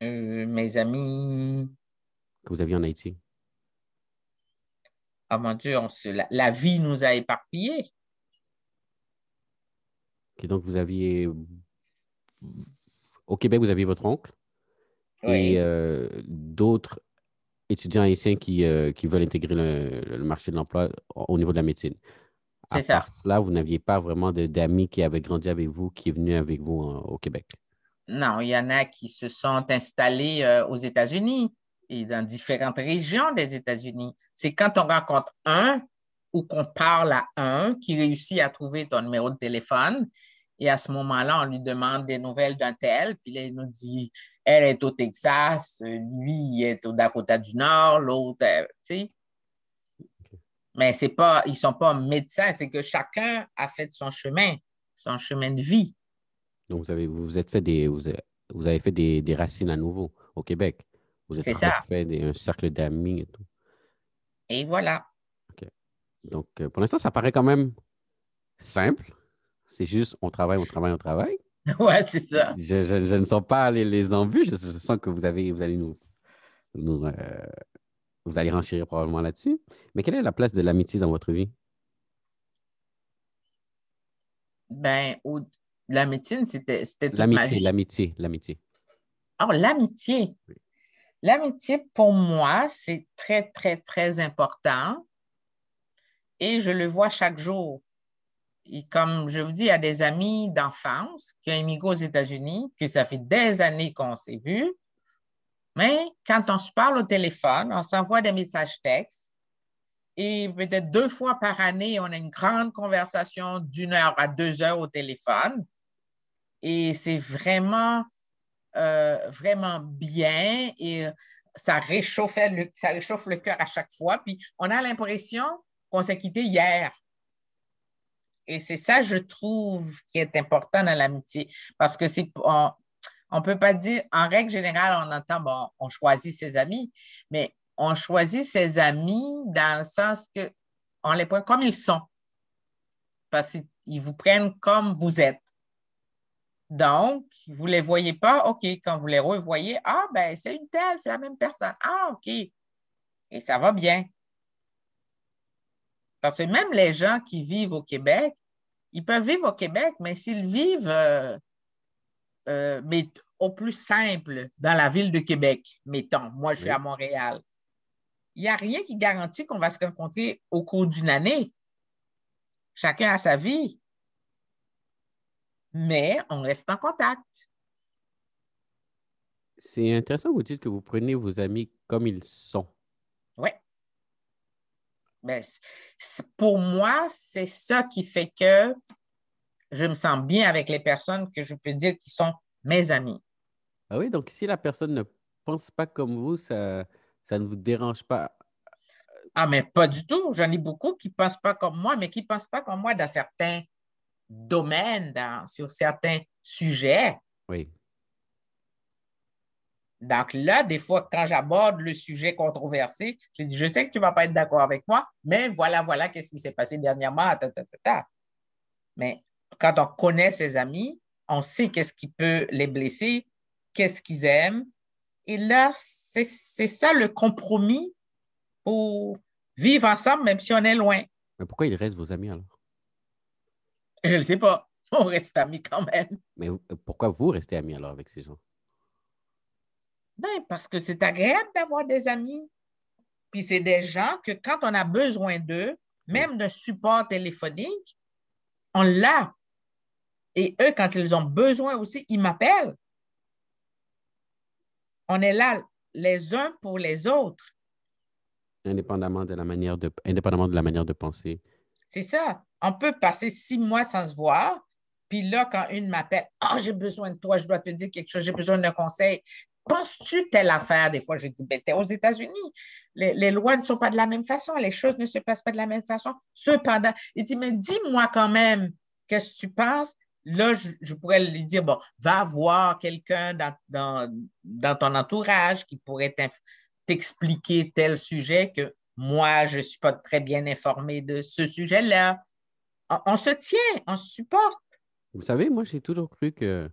Euh, mes amis. Que vous aviez en Haïti? Ah mon Dieu, la, vie nous a éparpillés. Donc vous aviez. Au Québec, vous aviez votre oncle et euh, d'autres étudiants haïtiens qui, euh, qui veulent intégrer le, marché de l'emploi au niveau de la médecine. À part cela, vous n'aviez pas vraiment d'amis qui avaient grandi avec vous, qui est venu avec vous au Québec? Non, il y en a qui se sont installés euh, aux États-Unis et dans différentes régions des États-Unis. C'est quand on rencontre un ou qu'on parle à un qui réussit à trouver ton numéro de téléphone. Et à ce moment-là, on lui demande des nouvelles d'un tel, puis là, il nous dit elle est au Texas, lui est au Dakota du Nord, l'autre, euh, tu sais. Mais c'est pas, ils ne sont pas médecins, c'est que chacun a fait son chemin, son chemin de vie. Donc, vous avez, vous êtes fait des, vous avez, fait des, racines à nouveau au Québec. Vous êtes fait un cercle d'amis et tout. Et voilà. OK. Donc, euh, pour l'instant, ça paraît quand même simple. C'est juste, on travaille, on travaille, on travaille. ouais, c'est ça. Je, ne sens pas les, les embûches. Je, sens que vous, avez, vous allez nous, nous euh, vous allez renchérir probablement là-dessus. Mais quelle est la place de l'amitié dans votre vie? Ben, la médecine, c'était. L'amitié, l'amitié, l'amitié. Oh, l'amitié. L'amitié, pour moi, c'est très, très, très important. Et je le vois chaque jour. Et comme je vous dis, il y a des amis d'enfance qui ont émigré aux États-Unis, que ça fait des années qu'on s'est vus. Mais quand on se parle au téléphone, on s'envoie des messages textes et peut-être deux fois par année, on a une grande conversation d'une heure à deux heures au téléphone. Et c'est vraiment, euh, vraiment bien et ça réchauffe, le, ça réchauffe le cœur à chaque fois. Puis on a l'impression qu'on s'est quitté hier. Et c'est ça, je trouve, qui est important dans l'amitié. Parce que on ne peut pas dire, en règle générale, on entend, bon, on choisit ses amis, mais on choisit ses amis dans le sens que on les prend comme ils sont. Parce qu'ils vous prennent comme vous êtes. Donc, vous ne les voyez pas, OK, quand vous les revoyez, ah, ben, c'est une telle, c'est la même personne. Ah, OK. Et ça va bien. Parce que même les gens qui vivent au Québec, ils peuvent vivre au Québec, mais s'ils vivent euh, euh, mais au plus simple, dans la ville de Québec, mettons, moi je suis à Montréal, il n'y a rien qui garantit qu'on va se rencontrer au cours d'une année. Chacun a sa vie. Mais on reste en contact. C'est intéressant, vous dites que vous prenez vos amis comme ils sont. Oui. Ben, pour moi, c'est ça qui fait que je me sens bien avec les personnes que je peux dire qui sont mes amis. Ah oui, donc si la personne ne pense pas comme vous, ça, ça ne vous dérange pas? Ah, mais pas du tout. J'en ai beaucoup qui ne pensent pas comme moi, mais qui ne pensent pas comme moi dans certains domaines, dans, sur certains sujets. Oui. Donc là, des fois, quand j'aborde le sujet controversé, je dis, je sais que tu ne vas pas être d'accord avec moi, mais voilà, voilà, qu'est-ce qui s'est passé dernièrement. Mais quand on connaît ses amis, on sait qu'est-ce qui peut les blesser, qu'est-ce qu'ils aiment. Et là, c'est ça le compromis pour vivre ensemble, même si on est loin. Mais pourquoi ils restent vos amis alors? Je ne sais pas. On reste amis quand même. Mais pourquoi vous restez amis alors avec ces gens? Ben, parce que c'est agréable d'avoir des amis. Puis c'est des gens que quand on a besoin d'eux, même de support téléphonique, on l'a. Et eux, quand ils ont besoin aussi, ils m'appellent. On est là les uns pour les autres. Indépendamment de la manière de, indépendamment de, la manière de penser. C'est ça. On peut passer six mois sans se voir. Puis là, quand une m'appelle, Ah, j'ai besoin de toi, je dois te dire quelque chose, j'ai besoin d'un conseil. Penses-tu telle affaire? Des fois, je dis, ben, t'es aux États-Unis. Les, lois ne sont pas de la même façon, les choses ne se passent pas de la même façon. Cependant, il dit, mais dis-moi quand même, qu'est-ce que tu penses? là, je, pourrais lui dire, bon, va voir quelqu'un dans, dans, ton entourage qui pourrait t'expliquer tel sujet que moi, je ne suis pas très bien informé de ce sujet-là. On, se tient, on se supporte. Vous savez, moi, j'ai toujours cru que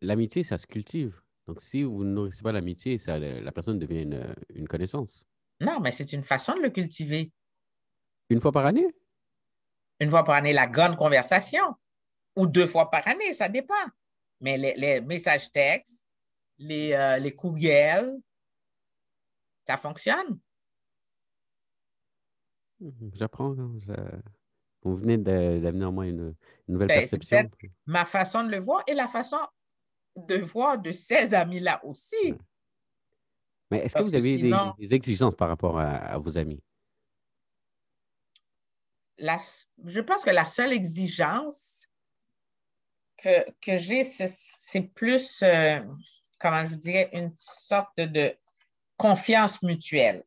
l'amitié, ça se cultive. Donc, si vous ne nourrissez pas l'amitié, la personne devient une, une connaissance. Non, mais c'est une façon de le cultiver. Une fois par année? Une fois par année, la grande conversation ou deux fois par année, ça dépend. Mais les, messages textes, les, euh, les courriels, ça fonctionne. Mhm, j'apprends. Vous venez d'amener en moi une, nouvelle ben, perception. Ma façon de le voir et la façon de voir de ces amis-là aussi. Mais est-ce que vous avez des, exigences par rapport à, vos amis? je pense que la seule exigence, que, j'ai, c'est plus, euh, comment je vous dirais, une sorte de confiance mutuelle.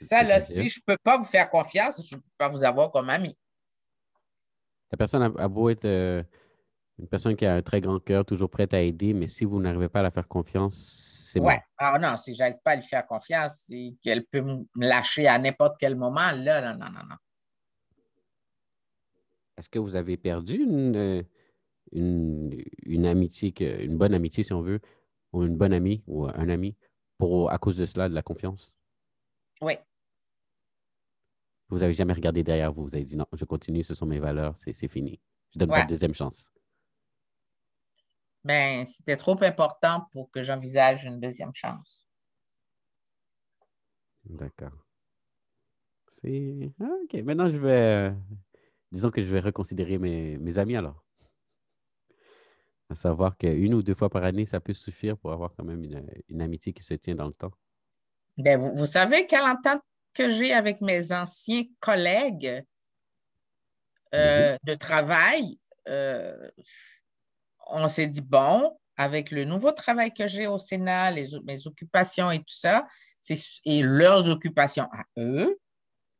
Ça, là, si je ne peux pas vous faire confiance, je ne peux pas vous avoir comme ami. La personne a, beau être euh, une personne qui a un très grand cœur, toujours prête à aider, mais si vous n'arrivez pas à la faire confiance, c'est ouais. Ah non, si je n'arrive pas à lui faire confiance, c'est qu'elle peut me lâcher à n'importe quel moment. Là, non, non, non, non. Est-ce que vous avez perdu une, euh, une, amitié, une bonne amitié, si on veut, ou une bonne amie ou un ami pour, à cause de cela, de la confiance? Oui. Vous n'avez jamais regardé derrière vous. Vous avez dit non, je continue, ce sont mes valeurs, c'est fini. Je donne pas de deuxième chance. Ben, c'était trop important pour que j'envisage une deuxième chance. D'accord. C'est. Ah, OK. Maintenant, je vais. Disons que je vais reconsidérer mes, mes amis alors. À savoir qu'une ou deux fois par année, ça peut suffire pour avoir quand même une, une amitié qui se tient dans le temps. Ben, vous, vous savez quelle entente que j'ai avec mes anciens collègues euh, de travail, euh, on s'est dit, bon, avec le nouveau travail que j'ai au Sénat, les, mes occupations et tout ça, et leurs occupations à eux,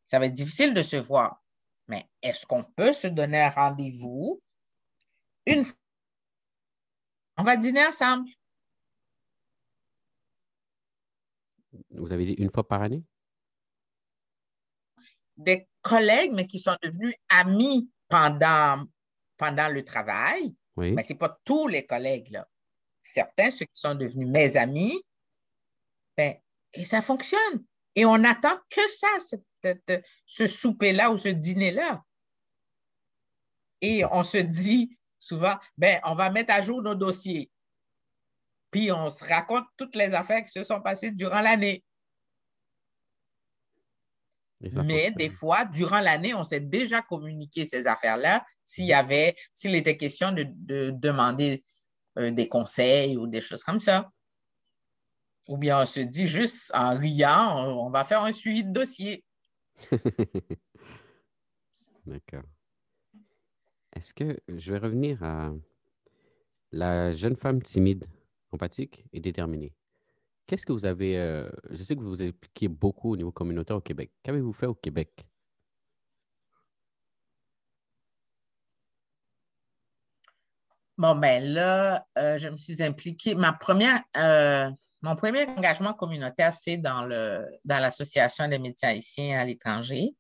ça va être difficile de se voir. Mais est-ce qu'on peut se donner un rendez-vous une fois? On va dîner ensemble? Vous avez dit une fois par année? Des collègues, mais qui sont devenus amis pendant, pendant le travail. Mais ce n'est pas tous les collègues. Là. Certains, ceux qui sont devenus mes amis, ben, et ça fonctionne. Et on n'attend que ça, ce souper-là ou ce dîner-là. Et on se dit souvent, ben, on va mettre à jour nos dossiers. Puis on se raconte toutes les affaires qui se sont passées durant l'année. Mais des fois, durant l'année, on s'est déjà communiqué ces affaires-là s'il y avait, s'il était question de, demander euh, des conseils ou des choses comme ça. Ou bien on se dit juste en riant, on, va faire un suivi de dossier. D'accord. Est-ce que je vais revenir à la jeune femme timide, empathique et déterminée? Qu'est-ce que vous avez. Euh, je sais que vous vous impliquez beaucoup au niveau communautaire au Québec. Qu'avez-vous fait au Québec? Bon, ben là, euh, je me suis impliquée. Ma première, euh, mon premier engagement communautaire, c'est dans, dans l'Association des médecins haïtiens à l'étranger.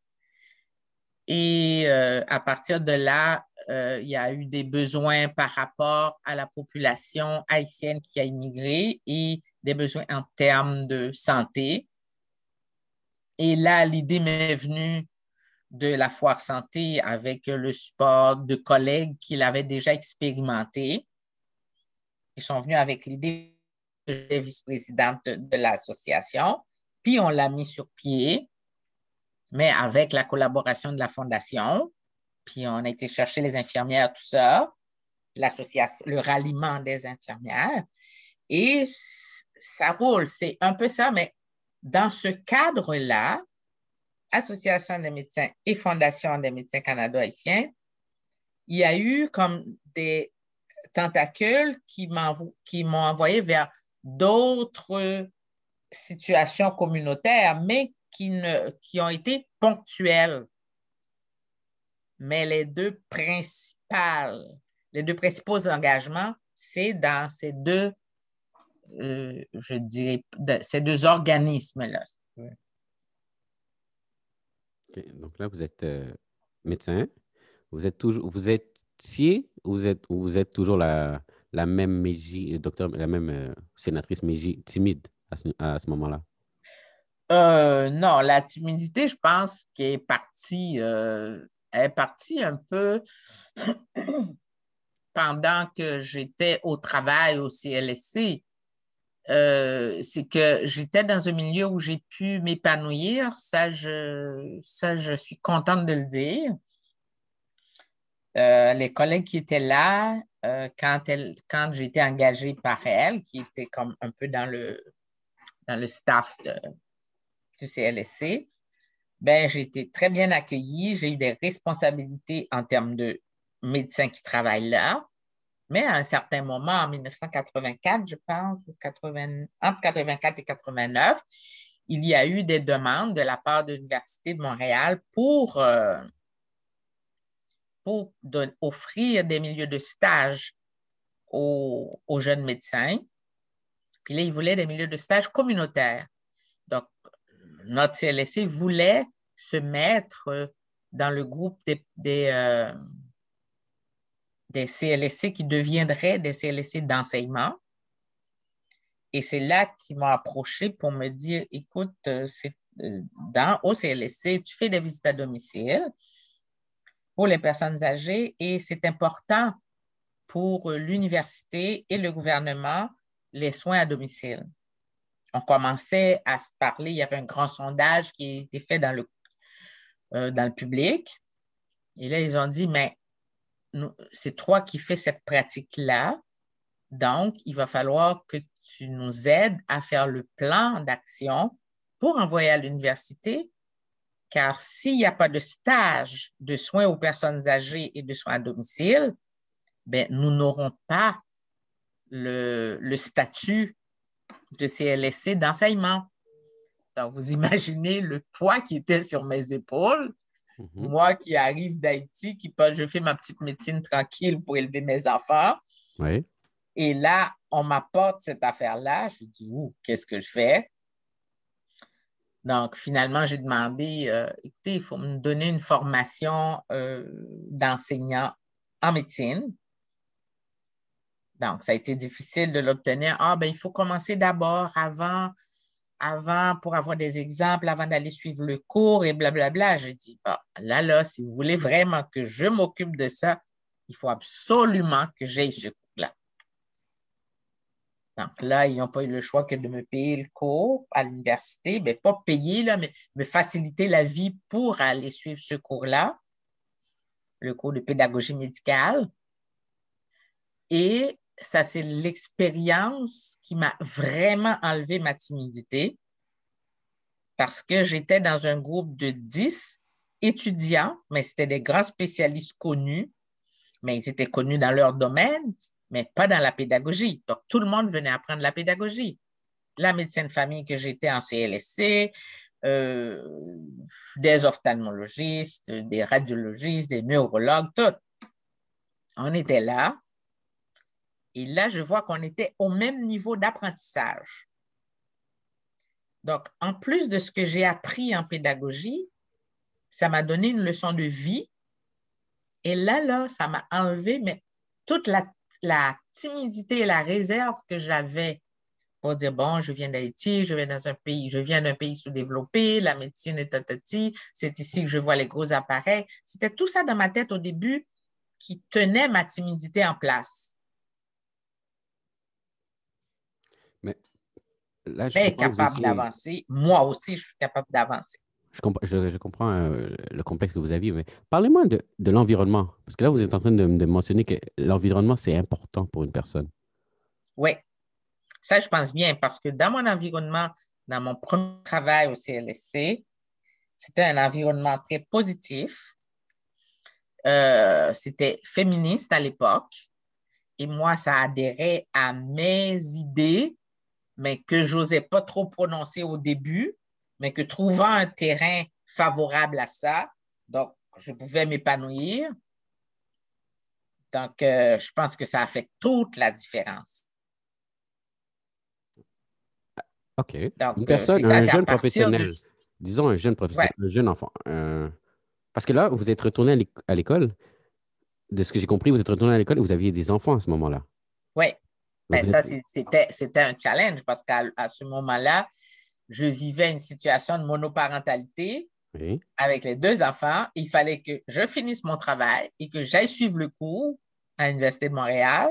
Et à partir de là, il y a eu des besoins par rapport à la population haïtienne qui a immigré et des besoins en termes de santé. Et là, l'idée m'est venue de la foire santé avec le support de collègues qui l'avaient déjà expérimenté. Ils sont venus avec l'idée de vice-présidente de l'association. Puis on l'a mis sur pied, mais avec la collaboration de la fondation. Puis on a été chercher les infirmières, tout ça, l'association, le ralliement des infirmières. Et ça roule, c'est un peu ça, mais dans ce cadre-là, Association des médecins et Fondation des médecins canado-haïtiens, il y a eu comme des tentacules qui m'ont envoyé vers d'autres situations communautaires, mais qui, ne, qui ont été ponctuelles. Mais les deux principales, les deux principaux engagements, c'est dans ces deux euh, je dirais, ces deux organismes-là. Donc là, vous êtes euh, médecin. Vous êtes toujours, vous étiez ou vous êtes, vous êtes toujours la, la même Mégie, docteur, la même euh, sénatrice Mégie timide à ce, à ce moment-là? non, la timidité, je pense qu'elle est partie, est partie un peu pendant que j'étais au travail au CLSC. Euh, c'est que j'étais dans un milieu où j'ai pu m'épanouir. Ça je, ça, je suis contente de le dire. Euh, les collègues qui étaient là, euh, quand, elle, quand été engagée par elle, qui était comme un peu dans le, dans le staff du CLSC, ben, j'ai été très bien accueillie. J'ai eu des responsabilités en termes de médecins qui travaillent là. Mais à un certain moment, en 1984, je pense, entre 84 et 89, il y a eu des demandes de la part de l'Université de Montréal pour, euh, pour offrir des milieux de stage aux, jeunes médecins. Puis là, ils voulaient des milieux de stage communautaires. Donc, notre CLSC voulait se mettre dans le groupe des, des, euh, des CLSC qui deviendraient des CLSC d'enseignement. Et c'est là qu'ils m'ont approché pour me dire, écoute, euh, euh, dans au CLSC, tu fais des visites à domicile pour les personnes âgées et c'est important pour l'université et le gouvernement les soins à domicile. On commençait à se parler, il y avait un grand sondage qui a été fait dans le, euh, dans le public. Et là, ils ont dit, mais c'est toi qui fais cette pratique-là. Donc, il va falloir que tu nous aides à faire le plan d'action pour envoyer à l'université, car s'il n'y a pas de stage de soins aux personnes âgées et de soins à domicile, ben, nous n'aurons pas le, le, statut de CLSC d'enseignement. Donc, vous imaginez le poids qui était sur mes épaules. Mhm. Moi qui arrive d'Haïti, qui je fais ma petite médecine tranquille pour élever mes enfants. Oui. Et là, on m'apporte cette affaire-là. Je dis, ouh, qu'est-ce que je fais? Donc, finalement, j'ai demandé, euh, écoutez, il faut me donner une formation euh, d'enseignant en médecine. Donc, ça a été difficile de l'obtenir. Ah, ben, il faut commencer d'abord avant, avant, pour avoir des exemples, avant d'aller suivre le cours et blablabla. J'ai dit, bah, là, là, si vous voulez vraiment que je m'occupe de ça, il faut absolument que j'aille ce donc là, ils n'ont pas eu le choix que de me payer le cours à l'université, mais pas payer, là, mais me faciliter la vie pour aller suivre ce cours-là, le cours de pédagogie médicale. Et ça, c'est l'expérience qui m'a vraiment enlevé ma timidité parce que j'étais dans un groupe de 10 étudiants, mais c'était des grands spécialistes connus, mais ils étaient connus dans leur domaine, mais pas dans la pédagogie. Donc, tout le monde venait apprendre la pédagogie. La médecine de famille que j'étais en CLSC, euh, des ophtalmologistes, des radiologistes, des neurologues, tout. On était là. Et là, je vois qu'on était au même niveau d'apprentissage. Donc, en plus de ce que j'ai appris en pédagogie, ça m'a donné une leçon de vie. Et là, là, ça m'a enlevé toute la timidité et la réserve que j'avais pour dire, bon, je viens d'Haïti, je viens dans un pays, je viens d'un pays sous-développé, la médecine est tatati, c'est ici que je vois les gros appareils. C'était tout ça dans ma tête au début qui tenait ma timidité en place. Mais là, je suis capable d'avancer. Moi aussi, je suis capable d'avancer. Je, comprends euh, le complexe que vous aviez, mais parlez-moi de, l'environnement. Parce que là, vous êtes en train de, mentionner que l'environnement, c'est important pour une personne. Oui, ça, je pense bien, parce que dans mon environnement, dans mon premier travail au CLSC, c'était un environnement très positif. Euh, c'était féministe à l'époque. Et moi, ça adhérait à mes idées, mais que je n'osais pas trop prononcer au début mais que trouvant un terrain favorable à ça, donc je pouvais m'épanouir. Donc, euh, je pense que ça a fait toute la différence. OK. une personne, un jeune professionnel, disons un jeune professionnel, un jeune enfant. Euh, parce que là, vous êtes retourné à l'école. De ce que j'ai compris, vous êtes retourné à l'école et vous aviez des enfants à ce moment-là. Oui. Mais ben, ça, c'était un challenge parce qu'à ce moment-là, je vivais une situation de monoparentalité avec les deux enfants. Il fallait que je finisse mon travail et que j'aille suivre le cours à l'Université de Montréal.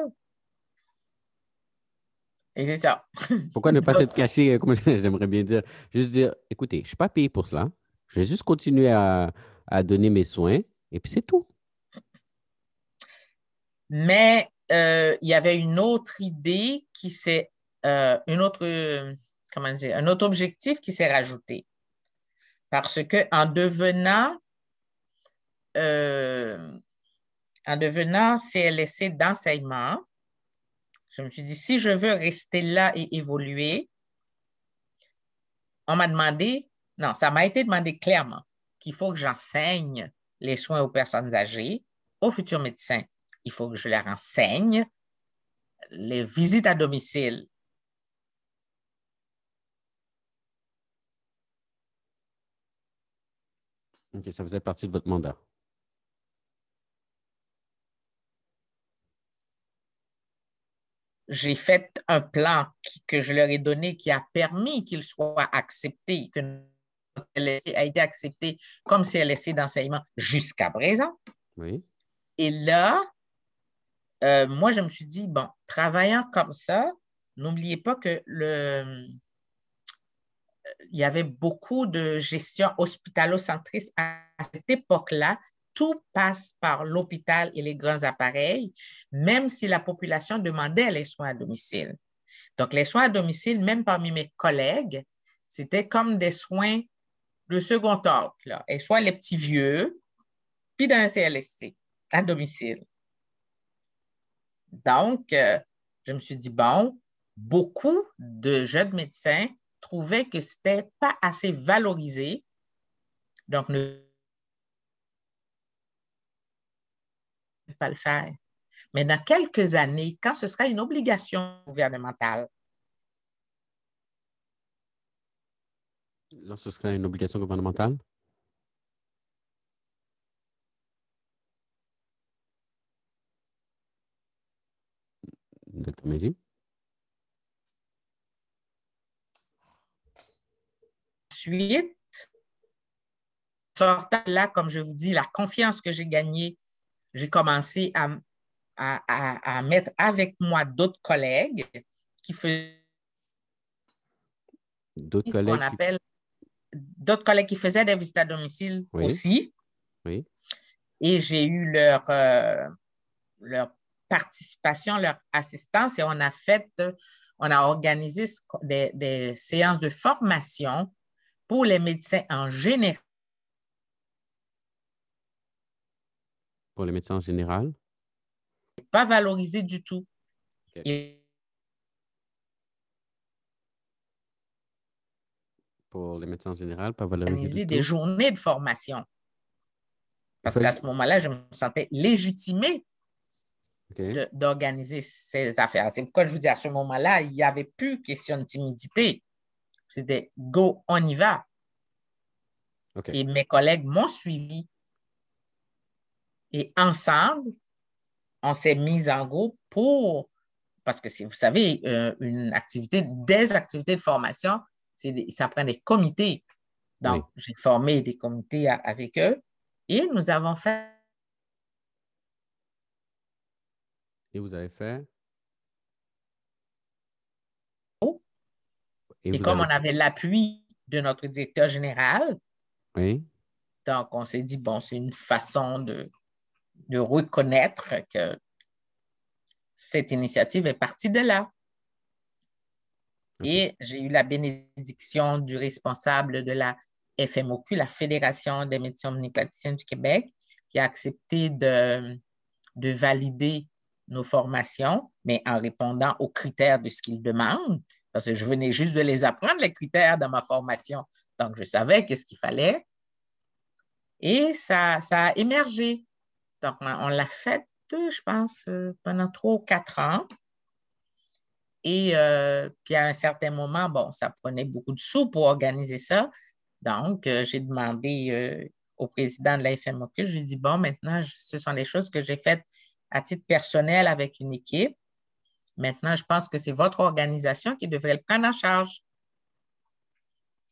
Et c'est ça. Pourquoi ne pas se cacher, comme j'aimerais bien dire, juste dire, écoutez, je ne suis pas payé pour cela. Je vais juste continuer à, donner mes soins et puis c'est tout. Mais euh, il y avait une autre idée qui s'est, euh, une autre comment dire, un autre objectif qui s'est rajouté. Parce qu'en devenant, euh, en devenant CLSC d'enseignement, je me suis dit, si je veux rester là et évoluer, on m'a demandé, non, ça m'a été demandé clairement qu'il faut que j'enseigne les soins aux personnes âgées, aux futurs médecins. Il faut que je leur enseigne les visites à domicile. OK, ça faisait partie de votre mandat. j'ai fait un plan que je leur ai donné qui a permis qu'il soit accepté, que LSC a été accepté comme CLSC d'enseignement jusqu'à présent. Oui. Et là, euh, moi, je me suis dit, bon, travaillant comme ça, n'oubliez pas que le, il y avait beaucoup de gestion hospitalo-centriste à cette époque-là tout passe par l'hôpital et les grands appareils, même si la population demandait les soins à domicile. Donc, les soins à domicile, même parmi mes collègues, c'était comme des soins de second ordre, et soit les petits vieux, puis dans un CLSC, à domicile. Donc, euh, je me suis dit, bon, beaucoup de jeunes médecins trouvaient que ce n'était pas assez valorisé. Donc, ne pas le faire. Mais dans quelques années, quand ce sera une obligation gouvernementale, Lorsque ce sera une obligation gouvernementale? Ensuite, sortant là, comme je vous dis, la confiance que j'ai gagnée j'ai commencé à, à, mettre avec moi d'autres collègues qui faisaient d'autres collègues, appelle d'autres collègues qui faisaient des visites à domicile aussi. Oui. Et j'ai eu leur, euh, leur participation, leur assistance et on a fait, on a organisé des, des séances de formation pour les médecins en général pour les médecins en général? Pas valorisé du tout. Pour les médecins en général, pas valorisé. des journées de formation. Parce qu'à ce moment-là, je me sentais d'organiser ces affaires. C'est pourquoi je vous dis, à ce moment-là, il n'y avait plus question de timidité. C'était go, on y va. Et mes collègues m'ont suivi et ensemble, on s'est mis en groupe pour, parce que si vous savez, euh, une activité, des activités de formation, ça prend des comités. Donc, j'ai formé des comités avec eux et nous avons fait. Et vous avez fait? Et, comme on avait l'appui de notre directeur général, oui. donc on s'est dit, bon, c'est une façon de, de reconnaître que cette initiative est partie de là. Et j'ai eu la bénédiction du responsable de la FMOQ, la Fédération des médecins omnipraticiens du Québec, qui a accepté de, de valider nos formations, mais en répondant aux critères de ce qu'il demande, parce que je venais juste de les apprendre, les critères de ma formation. Donc, je savais qu'est-ce qu'il fallait. Et ça, ça a émergé. Donc, on l'a fait, je pense, euh, pendant trois ou quatre ans. Et euh, puis à un certain moment, bon, ça prenait beaucoup de sous pour organiser ça. Donc, euh, j'ai demandé au président de la FMOQ, je lui ai dit, bon, maintenant, ce sont des choses que j'ai faites à titre personnel avec une équipe. Maintenant, je pense que c'est votre organisation qui devrait le prendre en charge.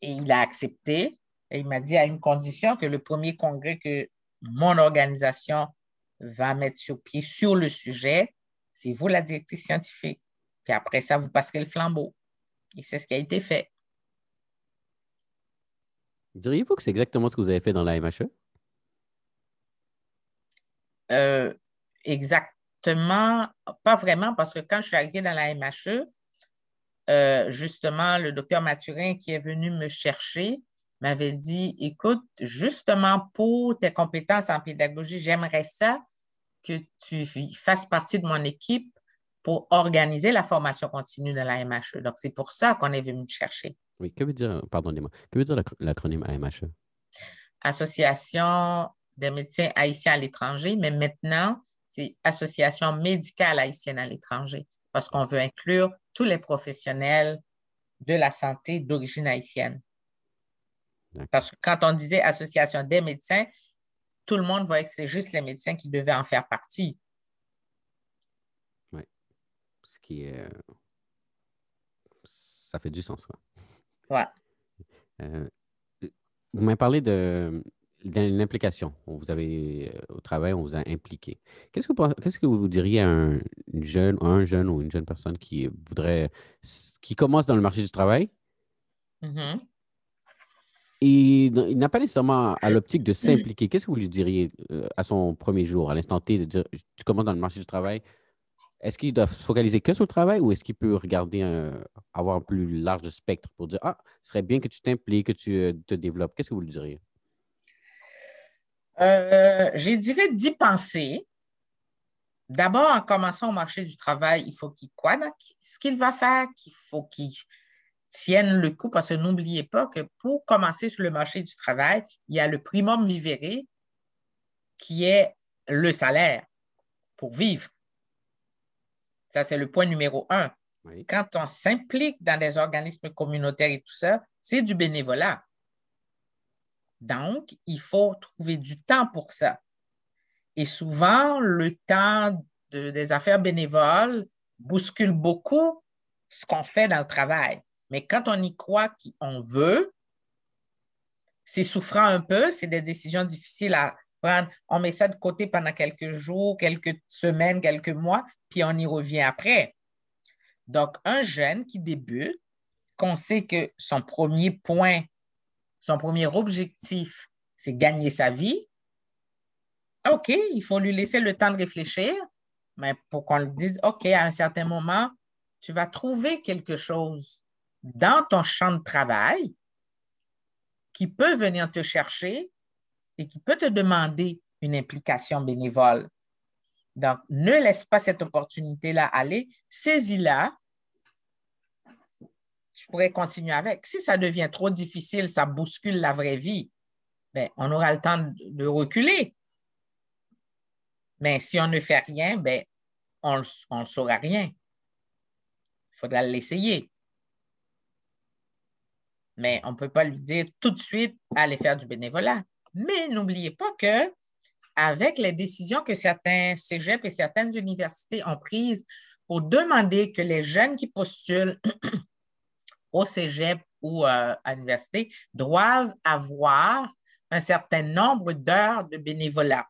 Et il a accepté. Et il m'a dit à une condition que le premier congrès que mon organisation va mettre sur pied sur le sujet, c'est vous la directrice scientifique. Puis après ça, vous passerez le flambeau. Et c'est ce qui a été fait. Diriez-vous que c'est exactement ce que vous avez fait dans la MHE? Euh, exactement, pas vraiment, parce que quand je suis arrivée dans la MHE, euh, justement, le docteur Mathurin qui est venu me chercher m'avait dit, écoute, justement pour tes compétences en pédagogie, j'aimerais ça que tu fasses partie de mon équipe pour organiser la formation continue de la MHE. Donc, c'est pour ça qu'on est venu te chercher. Oui, que veut dire, pardonnez-moi, que veut dire l'acronyme AMHE? Association des médecins haïtiens à l'étranger, mais maintenant, Association médicale haïtienne à l'étranger, parce qu'on veut inclure tous les professionnels de la santé d'origine haïtienne. Parce que quand on disait Association des médecins, tout le monde voyait que c'était juste les médecins qui devaient en faire partie. Oui. Ce qui est. Euh, ça fait du sens, quoi. Ouais. Euh, vous m'avez parlé de, l'implication. Vous avez, euh, au travail, on vous a impliqué. Qu'est-ce que, qu'est-ce que vous diriez à un jeune, un jeune ou une jeune personne qui voudrait, qui commence dans le marché du travail? Mm-hmm. Et il n'a pas nécessairement à l'optique de s'impliquer. Qu'est-ce que vous lui diriez euh, à son premier jour, à l'instant T, de dire tu commences dans le marché du travail? Est-ce qu'il doit se focaliser que sur le travail ou est-ce qu'il peut regarder, avoir un plus large spectre pour dire Ah, ce serait bien que tu t'impliques, que tu euh, te développes? Qu'est-ce que vous lui diriez? Euh, je dirais d'y penser. D'abord, en commençant au marché du travail, il faut qu'il quoi? Ce qu'il va faire, qu'il faut qu'il tiennent le coup parce que n'oubliez pas que pour commencer sur le marché du travail, il y a le primum vivere qui est le salaire pour vivre. Ça, c'est le point numéro un. Quand on s'implique dans des organismes communautaires et tout ça, c'est du bénévolat. Donc, il faut trouver du temps pour ça. Et souvent, le temps des affaires bénévoles bouscule beaucoup ce qu'on fait dans le travail. Mais quand on y croit qu'on veut, c'est souffrant un peu, c'est des décisions difficiles à prendre. On met ça de côté pendant quelques jours, quelques semaines, quelques mois, puis on y revient après. Donc, un jeune qui débute, qu'on sait que son premier point, son premier objectif, c'est gagner sa vie, OK, il faut lui laisser le temps de réfléchir, mais pour qu'on lui dise, OK, à un certain moment, tu vas trouver quelque chose dans ton champ de travail qui peut venir te chercher et qui peut te demander une implication bénévole. Donc, ne laisse pas cette opportunité-là aller, saisis-la. Tu pourrais continuer avec. Si ça devient trop difficile, ça bouscule la vraie vie, ben, on aura le temps de reculer. Mais si on ne fait rien, ben, on ne saura rien. Il faudra l'essayer mais on ne peut pas lui dire tout de suite aller faire du bénévolat. Mais n'oubliez pas que avec les décisions que certains cégeps et certaines universités ont prises pour demander que les jeunes qui postulent au cégep ou euh, à l'université doivent avoir un certain nombre d'heures de bénévolat.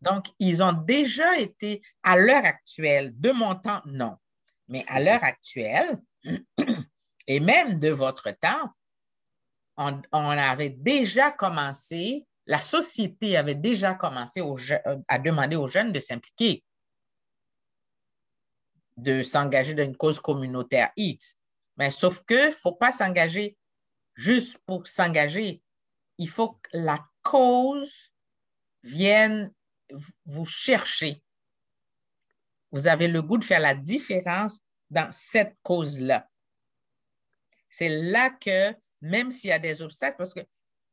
Donc, ils ont déjà été, à l'heure actuelle, de mon temps, non, mais à l'heure actuelle, et même de votre temps, on, avait déjà commencé, la société avait déjà commencé euh, à demander aux jeunes de s'impliquer, de s'engager dans une cause communautaire X. Mais sauf que ne faut pas s'engager juste pour s'engager. Il faut que la cause vienne vous chercher. Vous avez le goût de faire la différence dans cette cause-là. C'est là que, même s'il y a des obstacles, parce que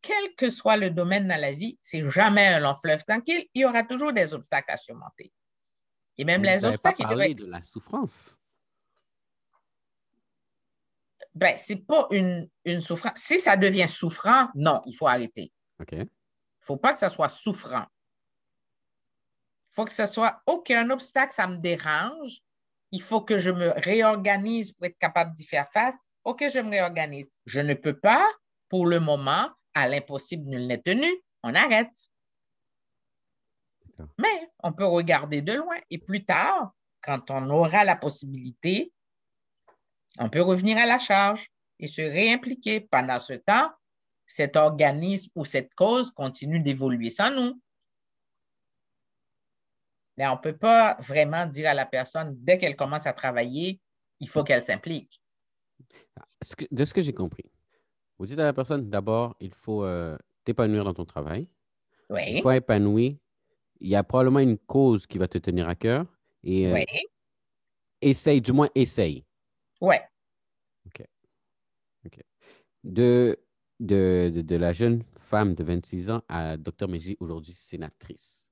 quel que soit le domaine dans la vie, c'est jamais un long fleuve tranquille, il y aura toujours des obstacles à surmonter. Et même les obstacles. Pas parler de la souffrance. Ben, c'est pas une, une, souffrance. Si ça devient souffrant, non, il faut arrêter. OK. Il ne faut pas que ça soit souffrant. Il faut que ce soit aucun obstacle, ça me dérange. Il faut que je me réorganise pour être capable d'y faire face. OK, je me réorganise. Je ne peux pas, pour le moment, à l'impossible nul n'est tenu, on arrête. Mais on peut regarder de loin et plus tard, quand on aura la possibilité, on peut revenir à la charge et se réimpliquer. Pendant ce temps, cet organisme ou cette cause continue d'évoluer sans nous. Mais on ne peut pas vraiment dire à la personne, dès qu'elle commence à travailler, il faut qu'elle s'implique de ce que j'ai compris, vous dites à la personne, d'abord, il faut euh, t'épanouir dans ton travail. Oui. Il faut épanouir. Il y a probablement une cause qui va te tenir à cœur. Et, euh, oui. Essaye, du moins essaye. Oui. OK. De, de, de, de la jeune femme de 26 ans à Dr. Meji, aujourd'hui sénatrice.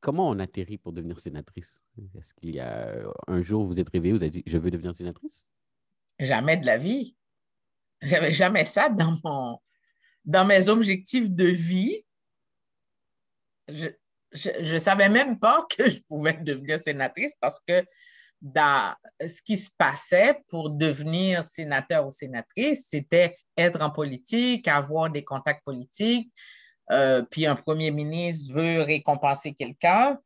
Comment on atterrit pour devenir sénatrice? Est-ce qu'il y a un jour, vous êtes réveillé, vous avez dit, je veux devenir sénatrice? Jamais de la vie. J'avais jamais ça dans, mon, dans mes objectifs de vie. Je ne savais même pas que je pouvais devenir sénatrice parce que dans ce qui se passait pour devenir sénateur ou sénatrice, c'était être en politique, avoir des contacts politiques, euh, puis un premier ministre veut récompenser quelqu'un,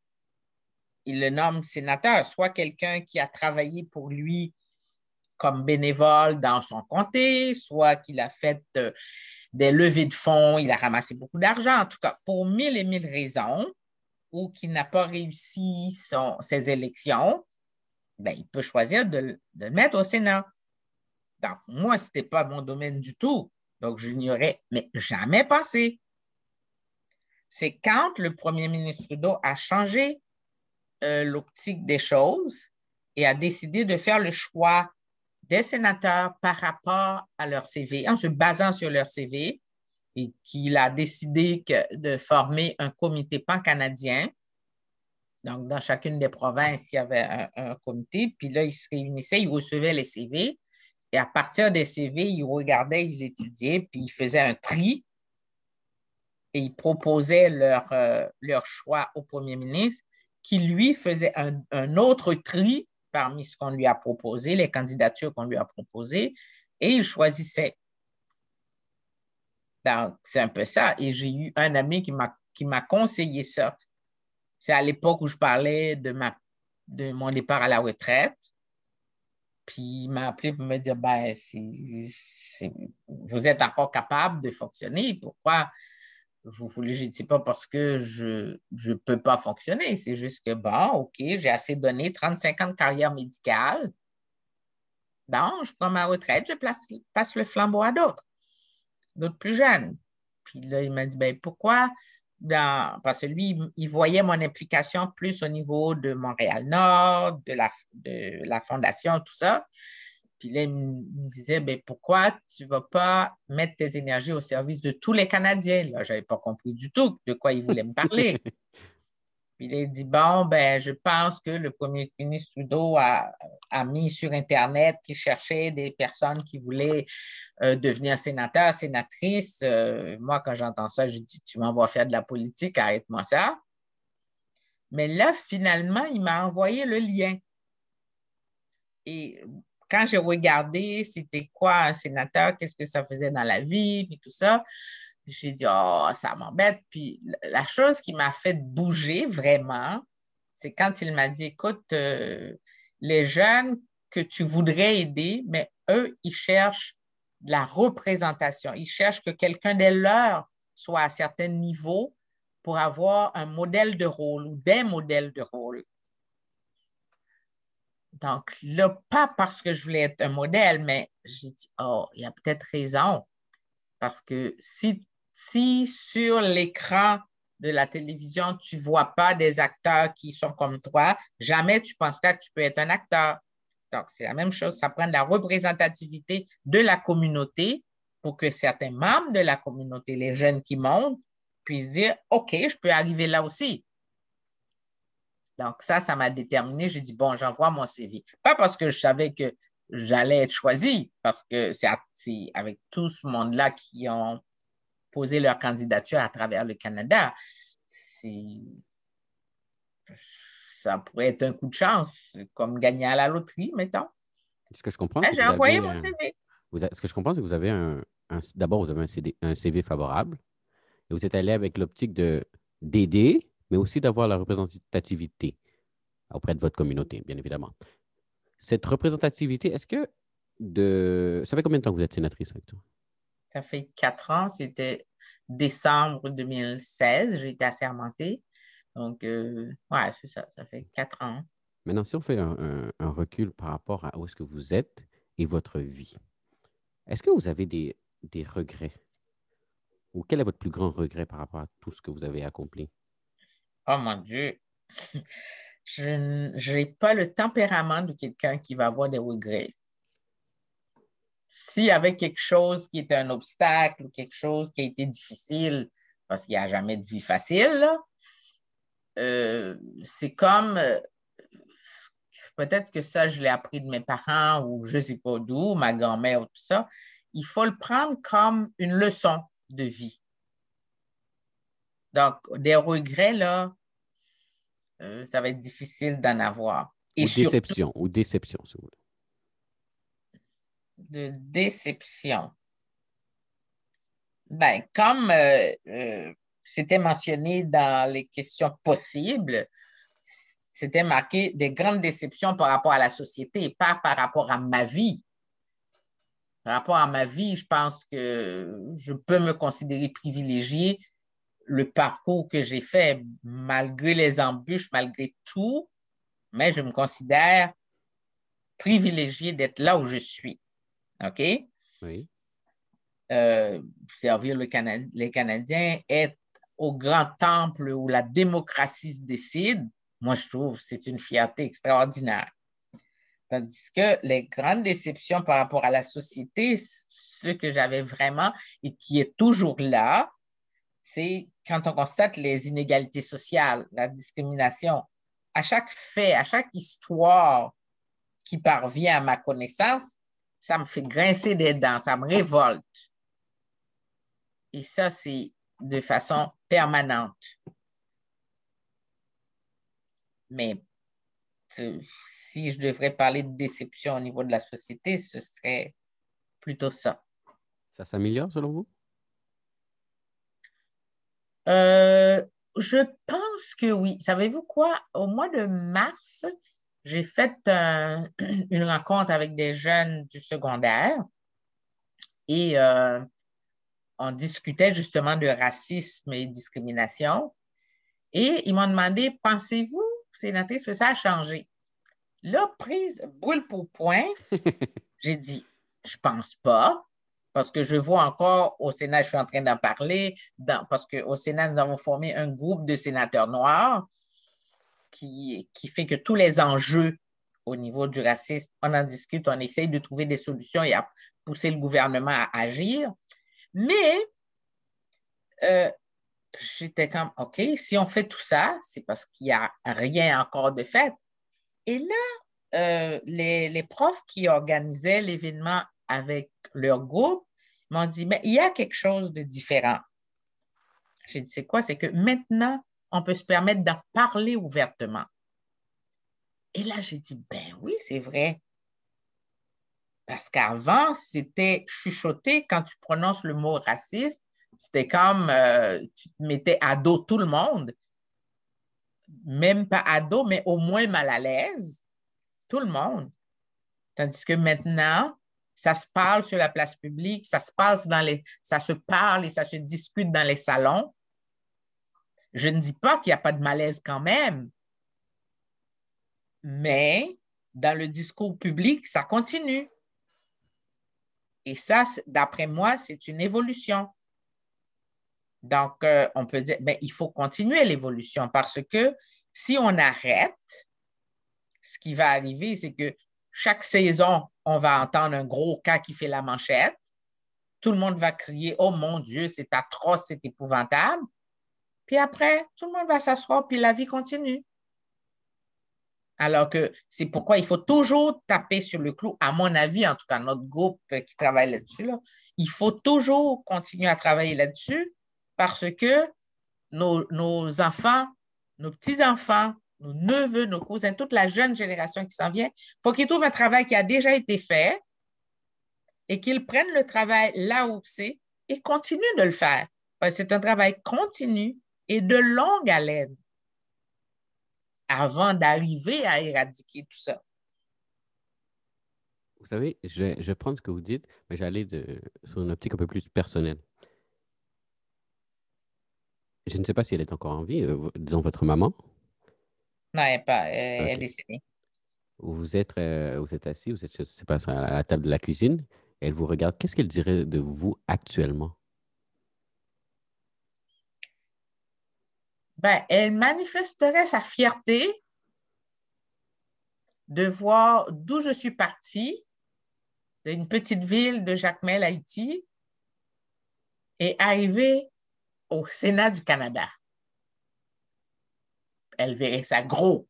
il le nomme sénateur, soit quelqu'un qui a travaillé pour lui comme bénévole dans son comté, soit qu'il a fait euh, des levées de fonds, il a ramassé beaucoup d'argent, en tout cas, pour mille et mille raisons, ou qu'il n'a pas réussi ses élections, ben, il peut choisir de, le mettre au Sénat. Donc, moi, ce n'était pas mon domaine du tout. Donc, je n'y aurais mais jamais passé. C'est quand le premier ministre Trudeau a changé euh, l'optique des choses et a décidé de faire le choix des sénateurs par rapport à leur CV, en se basant sur leur CV, et qu'il a décidé de former un comité pan-canadien. Donc, dans chacune des provinces, il y avait un, comité, puis là, ils se réunissaient, ils recevaient les CV, et à partir des CV, ils regardaient, ils étudiaient, puis ils faisaient un tri, et ils proposaient leur, euh, leur choix au premier ministre, qui lui faisait un, un autre tri parmi ce qu'on lui a proposé, les candidatures qu'on lui a proposées, et il choisissait. Donc, c'est un peu ça. Et j'ai eu un ami qui m'a, qui m'a conseillé ça. C'est à l'époque où je parlais de, ma, de mon départ à la retraite. Puis il m'a appelé pour me dire ben, si, vous êtes encore capable de fonctionner, pourquoi vous voulez, je ne dis pas parce que je ne peux pas fonctionner, c'est juste que, bon, OK, j'ai assez donné 35 ans de carrière médicale. Donc, je prends ma retraite, je passe le flambeau à d'autres, d'autres plus jeunes. Puis là, il m'a dit, ben pourquoi? Parce que lui, il voyait mon implication plus au niveau de Montréal-Nord, de la, de la fondation, tout ça. Puis il me disait, ben, pourquoi tu ne vas pas mettre tes énergies au service de tous les Canadiens? Là, je n'avais pas compris du tout de quoi il voulait me parler. Puis il a dit, bon, ben, je pense que le premier ministre Trudeau a, mis sur Internet qu'il cherchait des personnes qui voulaient euh, devenir sénateur, sénatrice. Euh, moi, quand j'entends ça, je dis, tu m'envoies faire de la politique, arrête-moi ça. Mais là, finalement, il m'a envoyé le lien. Et quand j'ai regardé c'était quoi un sénateur, qu'est-ce que ça faisait dans la vie, puis tout ça, j'ai dit, oh, ça m'embête. Puis la chose qui m'a fait bouger vraiment, c'est quand il m'a dit, écoute, euh, les jeunes que tu voudrais aider, mais eux, ils cherchent de la représentation. Ils cherchent que quelqu'un des leurs soit à certains niveaux pour avoir un modèle de rôle ou des modèles de rôle. Donc là, pas parce que je voulais être un modèle, mais j'ai dit, oh, il y a peut-être raison. Parce que si, si sur l'écran de la télévision, tu ne vois pas des acteurs qui sont comme toi, jamais tu penseras que tu peux être un acteur. Donc, c'est la même chose, ça prend de la représentativité de la communauté pour que certains membres de la communauté, les jeunes qui montent, puissent dire, OK, je peux arriver là aussi. Donc, ça, ça m'a déterminé. J'ai dit, bon, j'envoie mon CV. Pas parce que je savais que j'allais être choisi, parce que c'est avec tout ce monde-là qui ont posé leur candidature à travers le Canada. Ça pourrait être un coup de chance, comme gagner à la loterie, mettons. Ce que je comprends, c'est J'ai envoyé mon CV. ce que je comprends, c'est que vous avez un, d'abord, vous avez un, un CV favorable et vous êtes allé avec l'optique d'aider mais aussi d'avoir la représentativité auprès de votre communauté, bien évidemment. Cette représentativité, est-ce que de... Ça fait combien de temps que vous êtes sénatrice avec toi? Ça fait quatre ans. C'était décembre 2016. J'ai été assermentée. Donc, euh, ouais, c'est ça. Ça fait quatre ans. Maintenant, si on fait un, recul par rapport à où est-ce que vous êtes et votre vie, est-ce que vous avez des, des regrets? Ou quel est votre plus grand regret par rapport à tout ce que vous avez accompli? Oh mon Dieu, je n'ai pas le tempérament de quelqu'un qui va avoir des regrets. S'il y avait quelque chose qui était un obstacle ou quelque chose qui a été difficile, parce qu'il n'y a jamais de vie facile, euh, c'est comme, euh, peut-être que ça, je l'ai appris de mes parents ou je ne sais pas d'où, ma grand-mère ou tout ça, il faut le prendre comme une leçon de vie. Donc, des regrets, là, euh, ça va être difficile d'en avoir. ou déception, ou déception, si vous voulez. De déception. Ben, comme euh, euh, c'était mentionné dans les questions possibles, c'était marqué des grandes déceptions par rapport à la société, pas par rapport à ma vie. Par rapport à ma vie, je pense que je peux me considérer privilégié le parcours que j'ai fait, malgré les embûches, malgré tout, mais je me considère privilégié d'être là où je suis. OK? Oui. Euh, servir le les Canadiens, être au grand temple où la démocratie se décide, moi, je trouve que c'est une fierté extraordinaire. Tandis que les grandes déceptions par rapport à la société, ce que j'avais vraiment et qui est toujours là, c'est quand on constate les inégalités sociales, la discrimination. À chaque fait, à chaque histoire qui parvient à ma connaissance, ça me fait grincer des dents, ça me révolte. Et ça, c'est de façon permanente. Mais si je devrais parler de déception au niveau de la société, ce serait plutôt ça. Ça s'améliore selon vous? Euh, je pense que oui. Savez-vous quoi? Au mois de mars, j'ai fait une rencontre avec des jeunes du secondaire et euh, on discutait justement de racisme et discrimination. Et ils m'ont demandé, pensez-vous, sénatrice, que ça a changé? Là, prise boule pour point, j'ai dit, je pense pas, parce que je vois encore au Sénat, je suis en train d'en parler, parce qu'au Sénat, nous avons formé un groupe de sénateurs noirs qui, fait que tous les enjeux au niveau du racisme, on en discute, on essaye de trouver des solutions et à pousser le gouvernement à agir. Mais euh, j'étais comme, OK, si on fait tout ça, c'est parce qu'il n'y a rien encore de fait. Et là, euh, les, les, profs qui organisaient l'événement avec leur groupe m'ont dit, mais il y a quelque chose de différent. J'ai dit, c'est quoi? C'est que maintenant, on peut se permettre d'en parler ouvertement. Et là, j'ai dit, ben oui, c'est vrai. Parce qu'avant, c'était chuchoté quand tu prononces le mot raciste, c'était comme euh, tu te mettais à dos tout le monde, même pas à dos, mais au moins mal à l'aise, tout le monde. Tandis que maintenant, ça se parle sur la place publique, ça se passe dans les, ça se parle et ça se discute dans les salons. Je ne dis pas qu'il n'y a pas de malaise quand même, mais dans le discours public, ça continue. Et ça, d'après moi, c'est une évolution. Donc, euh, on peut dire, ben, il faut continuer l'évolution parce que si on arrête, ce qui va arriver, c'est que chaque saison, on va entendre un gros cas qui fait la manchette. Tout le monde va crier, oh mon Dieu, c'est atroce, c'est épouvantable. Puis après, tout le monde va s'asseoir, puis la vie continue. Alors que c'est pourquoi il faut toujours taper sur le clou, à mon avis, en tout cas, notre groupe qui travaille là-dessus, il faut toujours continuer à travailler là-dessus parce que nos, enfants, nos petits-enfants, nos neveux, nos cousins, toute la jeune génération qui s'en vient, il faut qu'ils trouvent un travail qui a déjà été fait et qu'ils prennent le travail là où c'est et continuent de le faire. C'est un travail continu et de longue haleine avant d'arriver à éradiquer tout ça. Vous savez, je vais, prendre ce que vous dites, mais j'allais sur une optique un peu plus personnelle. Je ne sais pas si elle est encore en vie, euh, disons votre maman. Non, elle n'est pas. Elle, est décédée. Vous êtes, euh, vous êtes assis, vous êtes, je sais pas, à la table de la cuisine. Elle vous regarde. Qu'est-ce qu'elle dirait de vous actuellement? Ben, elle manifesterait sa fierté de voir d'où je suis partie d'une petite ville de Jacmel, Haïti, est arrivée au Sénat du Canada. Elle verrait ça gros.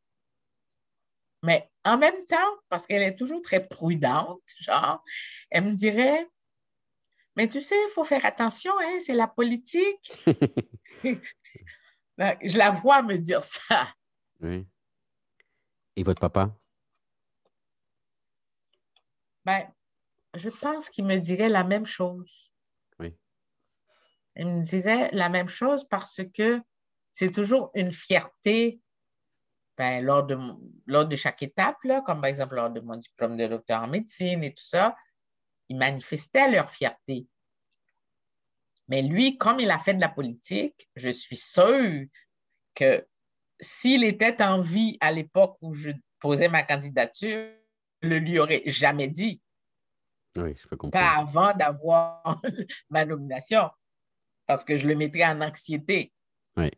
Mais en même temps, parce qu'elle est toujours très prudente, genre, elle me dirait, mais tu sais, il faut faire attention, hein, c'est la politique. Ben, je la vois me dire ça. Oui. Et votre papa? Ben, je pense qu'il me dirait la même chose. Oui. Il me dirait la même chose parce que c'est toujours une fierté ben, lors, de, lors de chaque étape, là, comme par exemple lors de mon diplôme de docteur en médecine et tout ça, ils manifestaient leur fierté. Mais lui, comme il a fait de la politique, je suis sûre que s'il était en vie à l'époque où je posais ma candidature, je ne lui aurais jamais dit. Oui, je peux comprendre. Pas avant d'avoir ma nomination, parce que je le mettrais en anxiété. Oui.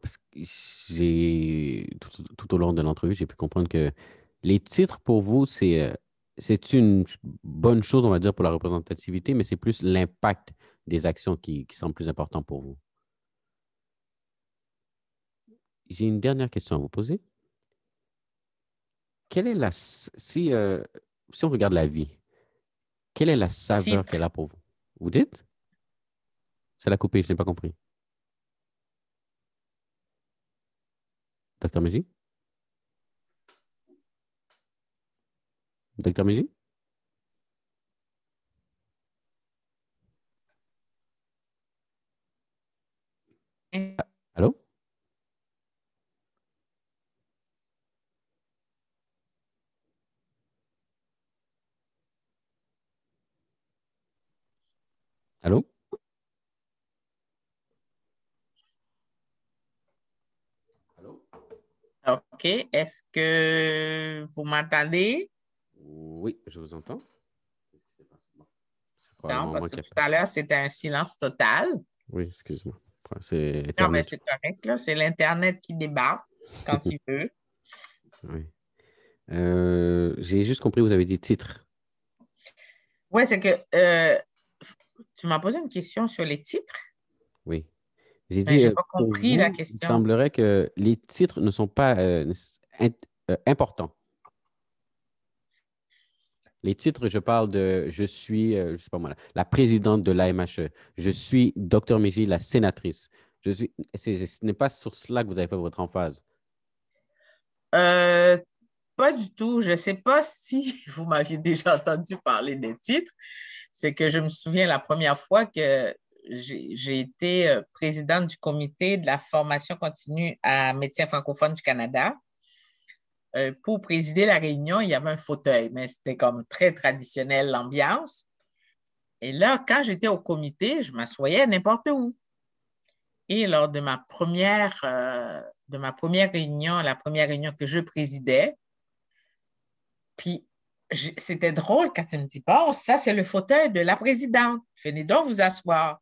Parce que j'ai, tout, tout au long de l'entrevue, j'ai pu comprendre que les titres pour vous, c'est euh, c'est une bonne chose, on va dire, pour la représentativité, mais c'est plus l'impact des actions qui, qui semble plus important pour vous? J'ai une dernière question à vous poser. Quelle est la si, euh, si on regarde la vie, quelle est la saveur qu'elle a pour vous? Vous dites? C'est la coupée, je n'ai pas compris. Docteur Mégie? Docteur Mégie? Allô? Allô? Allô? OK. Est-ce que vous m'entendez? Oui, je vous entends. Non, parce que tout à l'heure, c'était un silence total. Oui, excuse-moi. C'est non, mais c'est correct, là. C'est l'Internet qui débarque quand il veut. Oui. Euh, J'ai juste compris, vous avez dit titre. Oui, c'est que euh, tu m'as posé une question sur les titres. Oui. J'ai Ben, dit. j'ai euh, pas compris vous, la Il question. semblerait que les titres ne sont pas euh, int- euh, importants. Les titres, je parle de je suis, euh, je sais pas moi, la, présidente de l'AMHE. Je suis Dr Mégie, la sénatrice. Je suis, ce n'est pas sur cela que vous avez fait votre emphase. Euh, pas du tout. Je ne sais pas si vous m'aviez déjà entendu parler des titres. C'est que je me souviens la première fois que j'ai j'ai été euh, présidente du comité de la formation continue à médecins francophones du Canada. Euh, pour présider la réunion, il y avait un fauteuil, mais c'était comme très traditionnel l'ambiance. Et là, quand j'étais au comité, je m'assoyais n'importe où. Et lors de ma première, euh, de ma première réunion, la première réunion que je présidais, puis c'était drôle quand elle me dit Bon, ça, c'est le fauteuil de la présidente. Venez donc vous asseoir.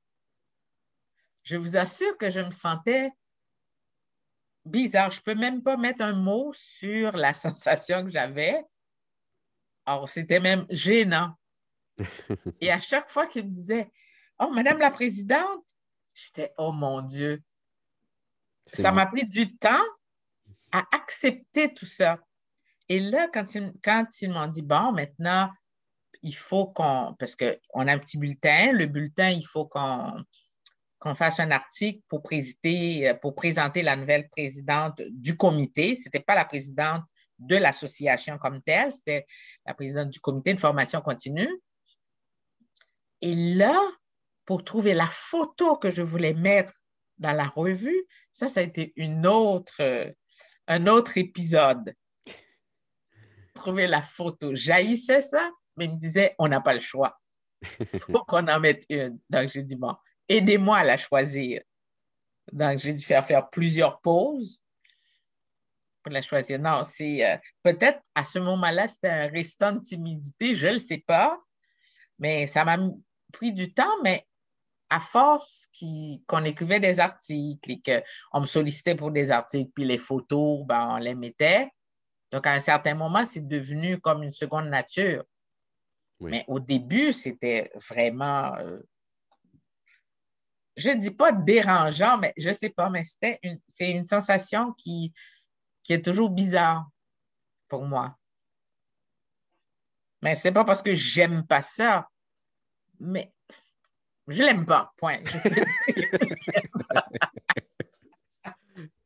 Je vous assure que je me sentais bizarre. Je ne peux même pas mettre un mot sur la sensation que j'avais. Alors, c'était même gênant. Et à chaque fois qu'il me disait Oh, Madame la Présidente, j'étais Oh mon Dieu. Ça m'a pris du temps à accepter tout ça. Et là, quand ils, quand ils m'ont dit Bon, maintenant, il faut qu'on. Parce qu'on a un petit bulletin. Le bulletin, il faut qu'on qu'on fasse un article pour, présider, pour présenter la nouvelle présidente du comité. Ce n'était pas la présidente de l'association comme telle, c'était la présidente du comité de formation continue. Et là, pour trouver la photo que je voulais mettre dans la revue, ça, ça a été une autre, un autre épisode. Trouver la photo. J'haïssais ça, mais il me disait, on n'a pas le choix. Il faut qu'on en mette une. Donc, j'ai dit, bon, aidez-moi à la choisir. Donc, j'ai dû faire faire plusieurs pauses pour la choisir. Non, c'est euh, peut-être à ce moment-là, c'était un restant de timidité, je ne le sais pas, mais ça m'a pris du temps, mais à force qu'on écrivait des articles et qu'on me sollicitait pour des articles, puis les photos, ben, on les mettait. Donc, à un certain moment, c'est devenu comme une seconde nature. Mais au début, c'était vraiment, euh, je ne dis pas dérangeant, mais je ne sais pas, mais c'était une, c'est une sensation qui, qui est toujours bizarre pour moi. Mais ce n'est pas parce que j'aime pas ça, mais je l'aime pas, point.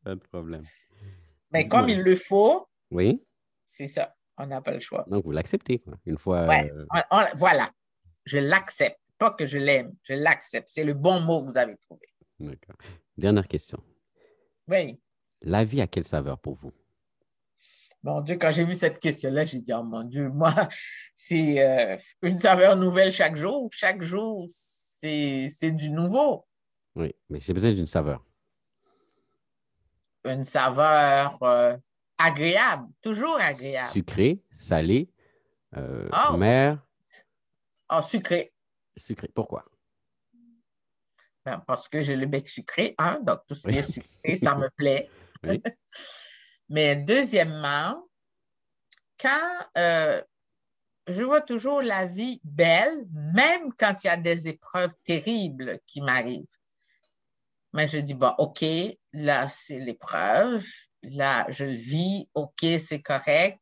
pas de problème. Mais comme il le faut, oui. c'est ça. On n'a pas le choix. Donc, vous l'acceptez, quoi. Une fois. Euh, voilà. Je l'accepte. Pas que je l'aime, je l'accepte. C'est le bon mot que vous avez trouvé. D'accord. Dernière question. Oui. La vie a quelle saveur pour vous? Mon Dieu, quand j'ai vu cette question-là, j'ai dit, oh mon Dieu, moi, c'est euh, une saveur nouvelle chaque jour. Chaque jour, c'est du nouveau. Oui, mais j'ai besoin d'une saveur. Une saveur euh, agréable, toujours agréable. Sucré, salé, euh, oh. mer. Oh, sucré. Sucré, pourquoi? Ben, parce que j'ai le bec sucré, hein, donc tout ce qui est sucré, ça me plaît. Mais deuxièmement, quand euh, je vois toujours la vie belle, même quand il y a des épreuves terribles qui m'arrivent. Mais je dis, bon, OK, là, c'est l'épreuve, là, je le vis, OK, c'est correct,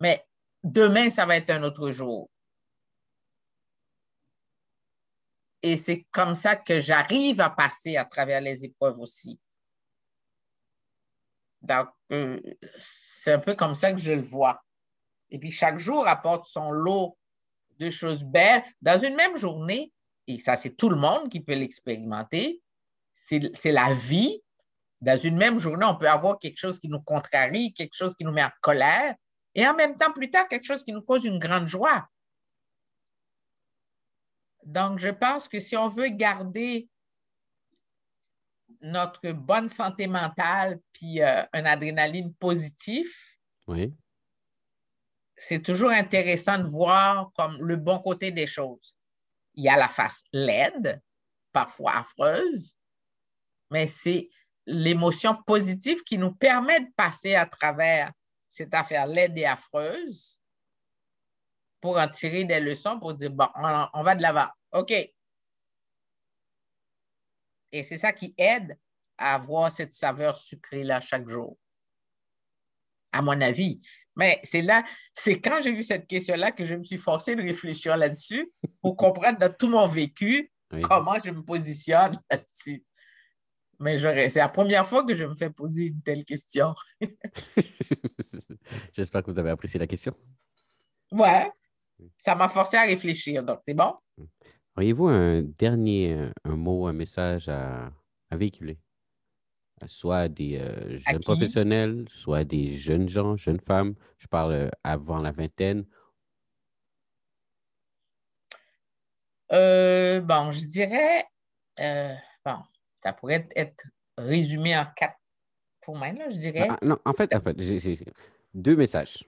mais demain, ça va être un autre jour. Et c'est comme ça que j'arrive à passer à travers les épreuves aussi. Donc, euh, c'est un peu comme ça que je le vois. Et puis chaque jour apporte son lot de choses belles. Dans une même journée, et ça c'est tout le monde qui peut l'expérimenter, c'est la vie. Dans une même journée, on peut avoir quelque chose qui nous contrarie, quelque chose qui nous met en colère, et en même temps, plus tard, quelque chose qui nous cause une grande joie. Donc, je pense que si on veut garder notre bonne santé mentale puis euh, un adrénaline positif, oui c'est toujours intéressant de voir comme le bon côté des choses. Il y a la face laide, parfois affreuse, mais c'est l'émotion positive qui nous permet de passer à travers cette affaire laide et affreuse pour en tirer des leçons, pour dire, bon, on, va de l'avant. OK. Et c'est ça qui aide à avoir cette saveur sucrée-là chaque jour, à mon avis. Mais c'est là, c'est quand j'ai vu cette question-là que je me suis forcé de réfléchir là-dessus pour comprendre dans tout mon vécu comment je me positionne là-dessus. Mais c'est la première fois que je me fais poser une telle question. J'espère que vous avez apprécié la question. Ouais, ça m'a forcé à réfléchir, donc c'est bon. Auriez-vous un dernier un mot, un message à véhiculer? soit des euh, jeunes professionnels, soit des jeunes gens, jeunes femmes? Je parle euh, avant la vingtaine. Euh, bon, je dirais, bon, ça pourrait être résumé en quatre points, là, je dirais. Ah, non, en fait, en fait j'ai deux messages.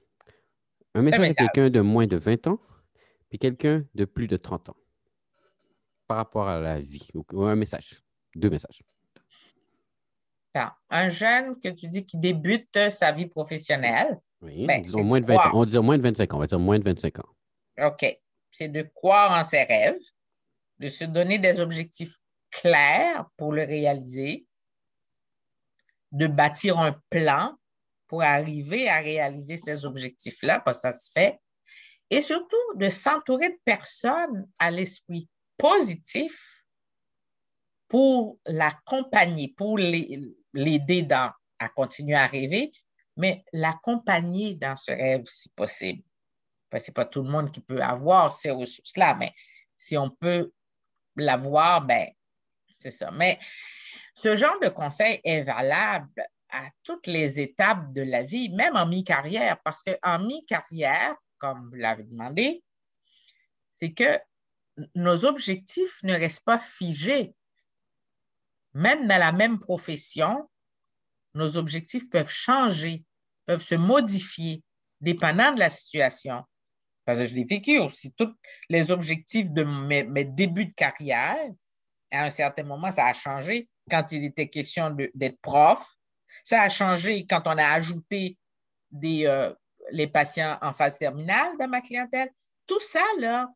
Un message à quelqu'un de moins de 20 ans, puis quelqu'un de plus de 30 ans, par rapport à la vie. Un message, deux messages un jeune que tu dis qui débute sa vie professionnelle. Oui, ben, disons moins de 20 ans. On va moins de 25 ans. On va dire moins de 25 ans. OK. C'est de croire en ses rêves, de se donner des objectifs clairs pour le réaliser, de bâtir un plan pour arriver à réaliser ces objectifs-là, parce que ça se fait, et surtout de s'entourer de personnes à l'esprit positif pour l'accompagner, pour l'aider à continuer à rêver, mais l'accompagner dans ce rêve si possible. Ce n'est pas tout le monde qui peut avoir ces ressources-là, mais si on peut l'avoir, ben, c'est ça. Mais ce genre de conseil est valable à toutes les étapes de la vie, même en mi-carrière, parce qu'en mi-carrière, comme vous l'avez demandé, c'est que nos objectifs ne restent pas figés même dans la même profession, nos objectifs peuvent changer, peuvent se modifier, dépendant de la situation. Parce que je l'ai vécu aussi. Tous les objectifs de mes, débuts de carrière à un certain moment, ça a changé quand il était question d'être prof. Ça a changé quand on a ajouté euh, les patients en phase terminale dans ma clientèle. Tout ça, là,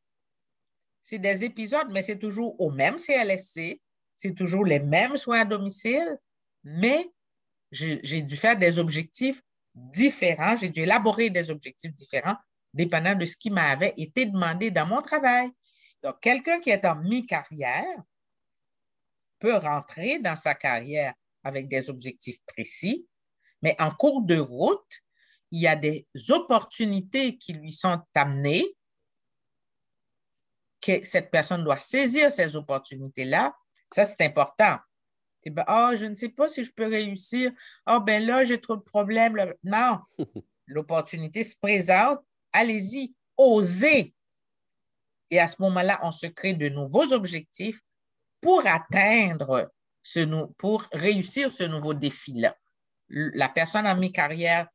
c'est des épisodes, mais c'est toujours au même CLSC, c'est toujours les mêmes soins à domicile, mais j'ai dû faire des objectifs différents, j'ai dû élaborer des objectifs différents dépendant de ce qui m'avait été demandé dans mon travail. Donc, quelqu'un qui est en mi-carrière peut rentrer dans sa carrière avec des objectifs précis, mais en cours de route, il y a des opportunités qui lui sont amenées, que cette personne doit saisir ces opportunités-là. Ça, c'est important. Ah, je ne sais pas si je peux réussir. Ah, ben là, j'ai trop de problèmes. Non, l'opportunité se présente. Allez-y, osez. Et à ce moment-là, on se crée de nouveaux objectifs pour atteindre, pour réussir ce nouveau défi-là. La personne en mi-carrière,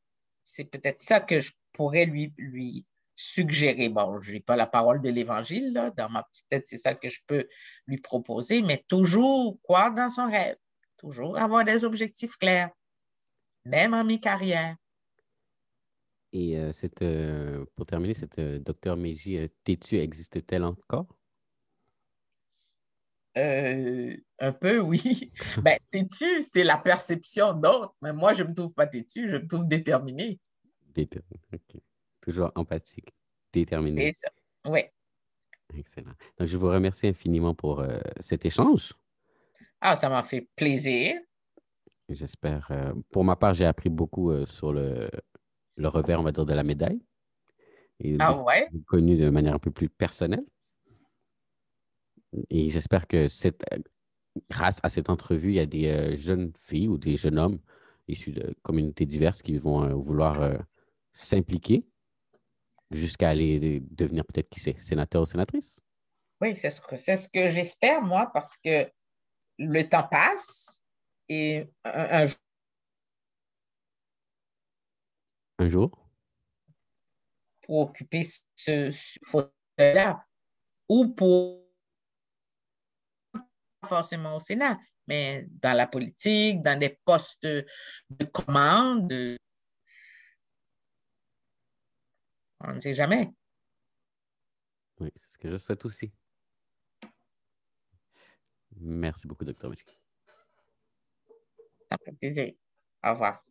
c'est peut-être ça que je pourrais lui, lui suggérer. Bon, je n'ai pas la parole de l'Évangile, dans ma petite tête, c'est ça que je peux lui proposer, mais toujours croire dans son rêve, toujours avoir des objectifs clairs, même en mi-carrière. Et euh, euh, pour terminer, cette euh, docteur Meiji têtu existe-t-elle encore? Un peu, oui. ben, têtu, c'est la perception d'autres, mais moi, je ne me trouve pas têtu, je me trouve déterminé. Déterminé, OK. Toujours empathique, déterminé. C'est ça, oui. Excellent. Donc, je vous remercie infiniment pour cet échange. Ah, ça m'a fait plaisir. J'espère. pour ma part, j'ai appris beaucoup sur le, le revers, on va dire, de la médaille. Et ah ouais? Connu de manière un peu plus personnelle. Et j'espère que cette, grâce à cette entrevue, il y a des euh, jeunes filles ou des jeunes hommes issus de communautés diverses qui vont euh, vouloir euh, s'impliquer jusqu'à aller devenir peut-être, qui sait, sénateur ou sénatrice. Oui, c'est ce que, ce que j'espère, moi, parce que le temps passe et un, un jour, un jour? Pour occuper ce, fauteuil-là. Ou pour, forcément au Sénat, mais dans la politique, dans des postes de commande. On ne sait jamais. Oui, c'est ce que je souhaite aussi. Merci beaucoup, docteur Ça fait plaisir. Au revoir.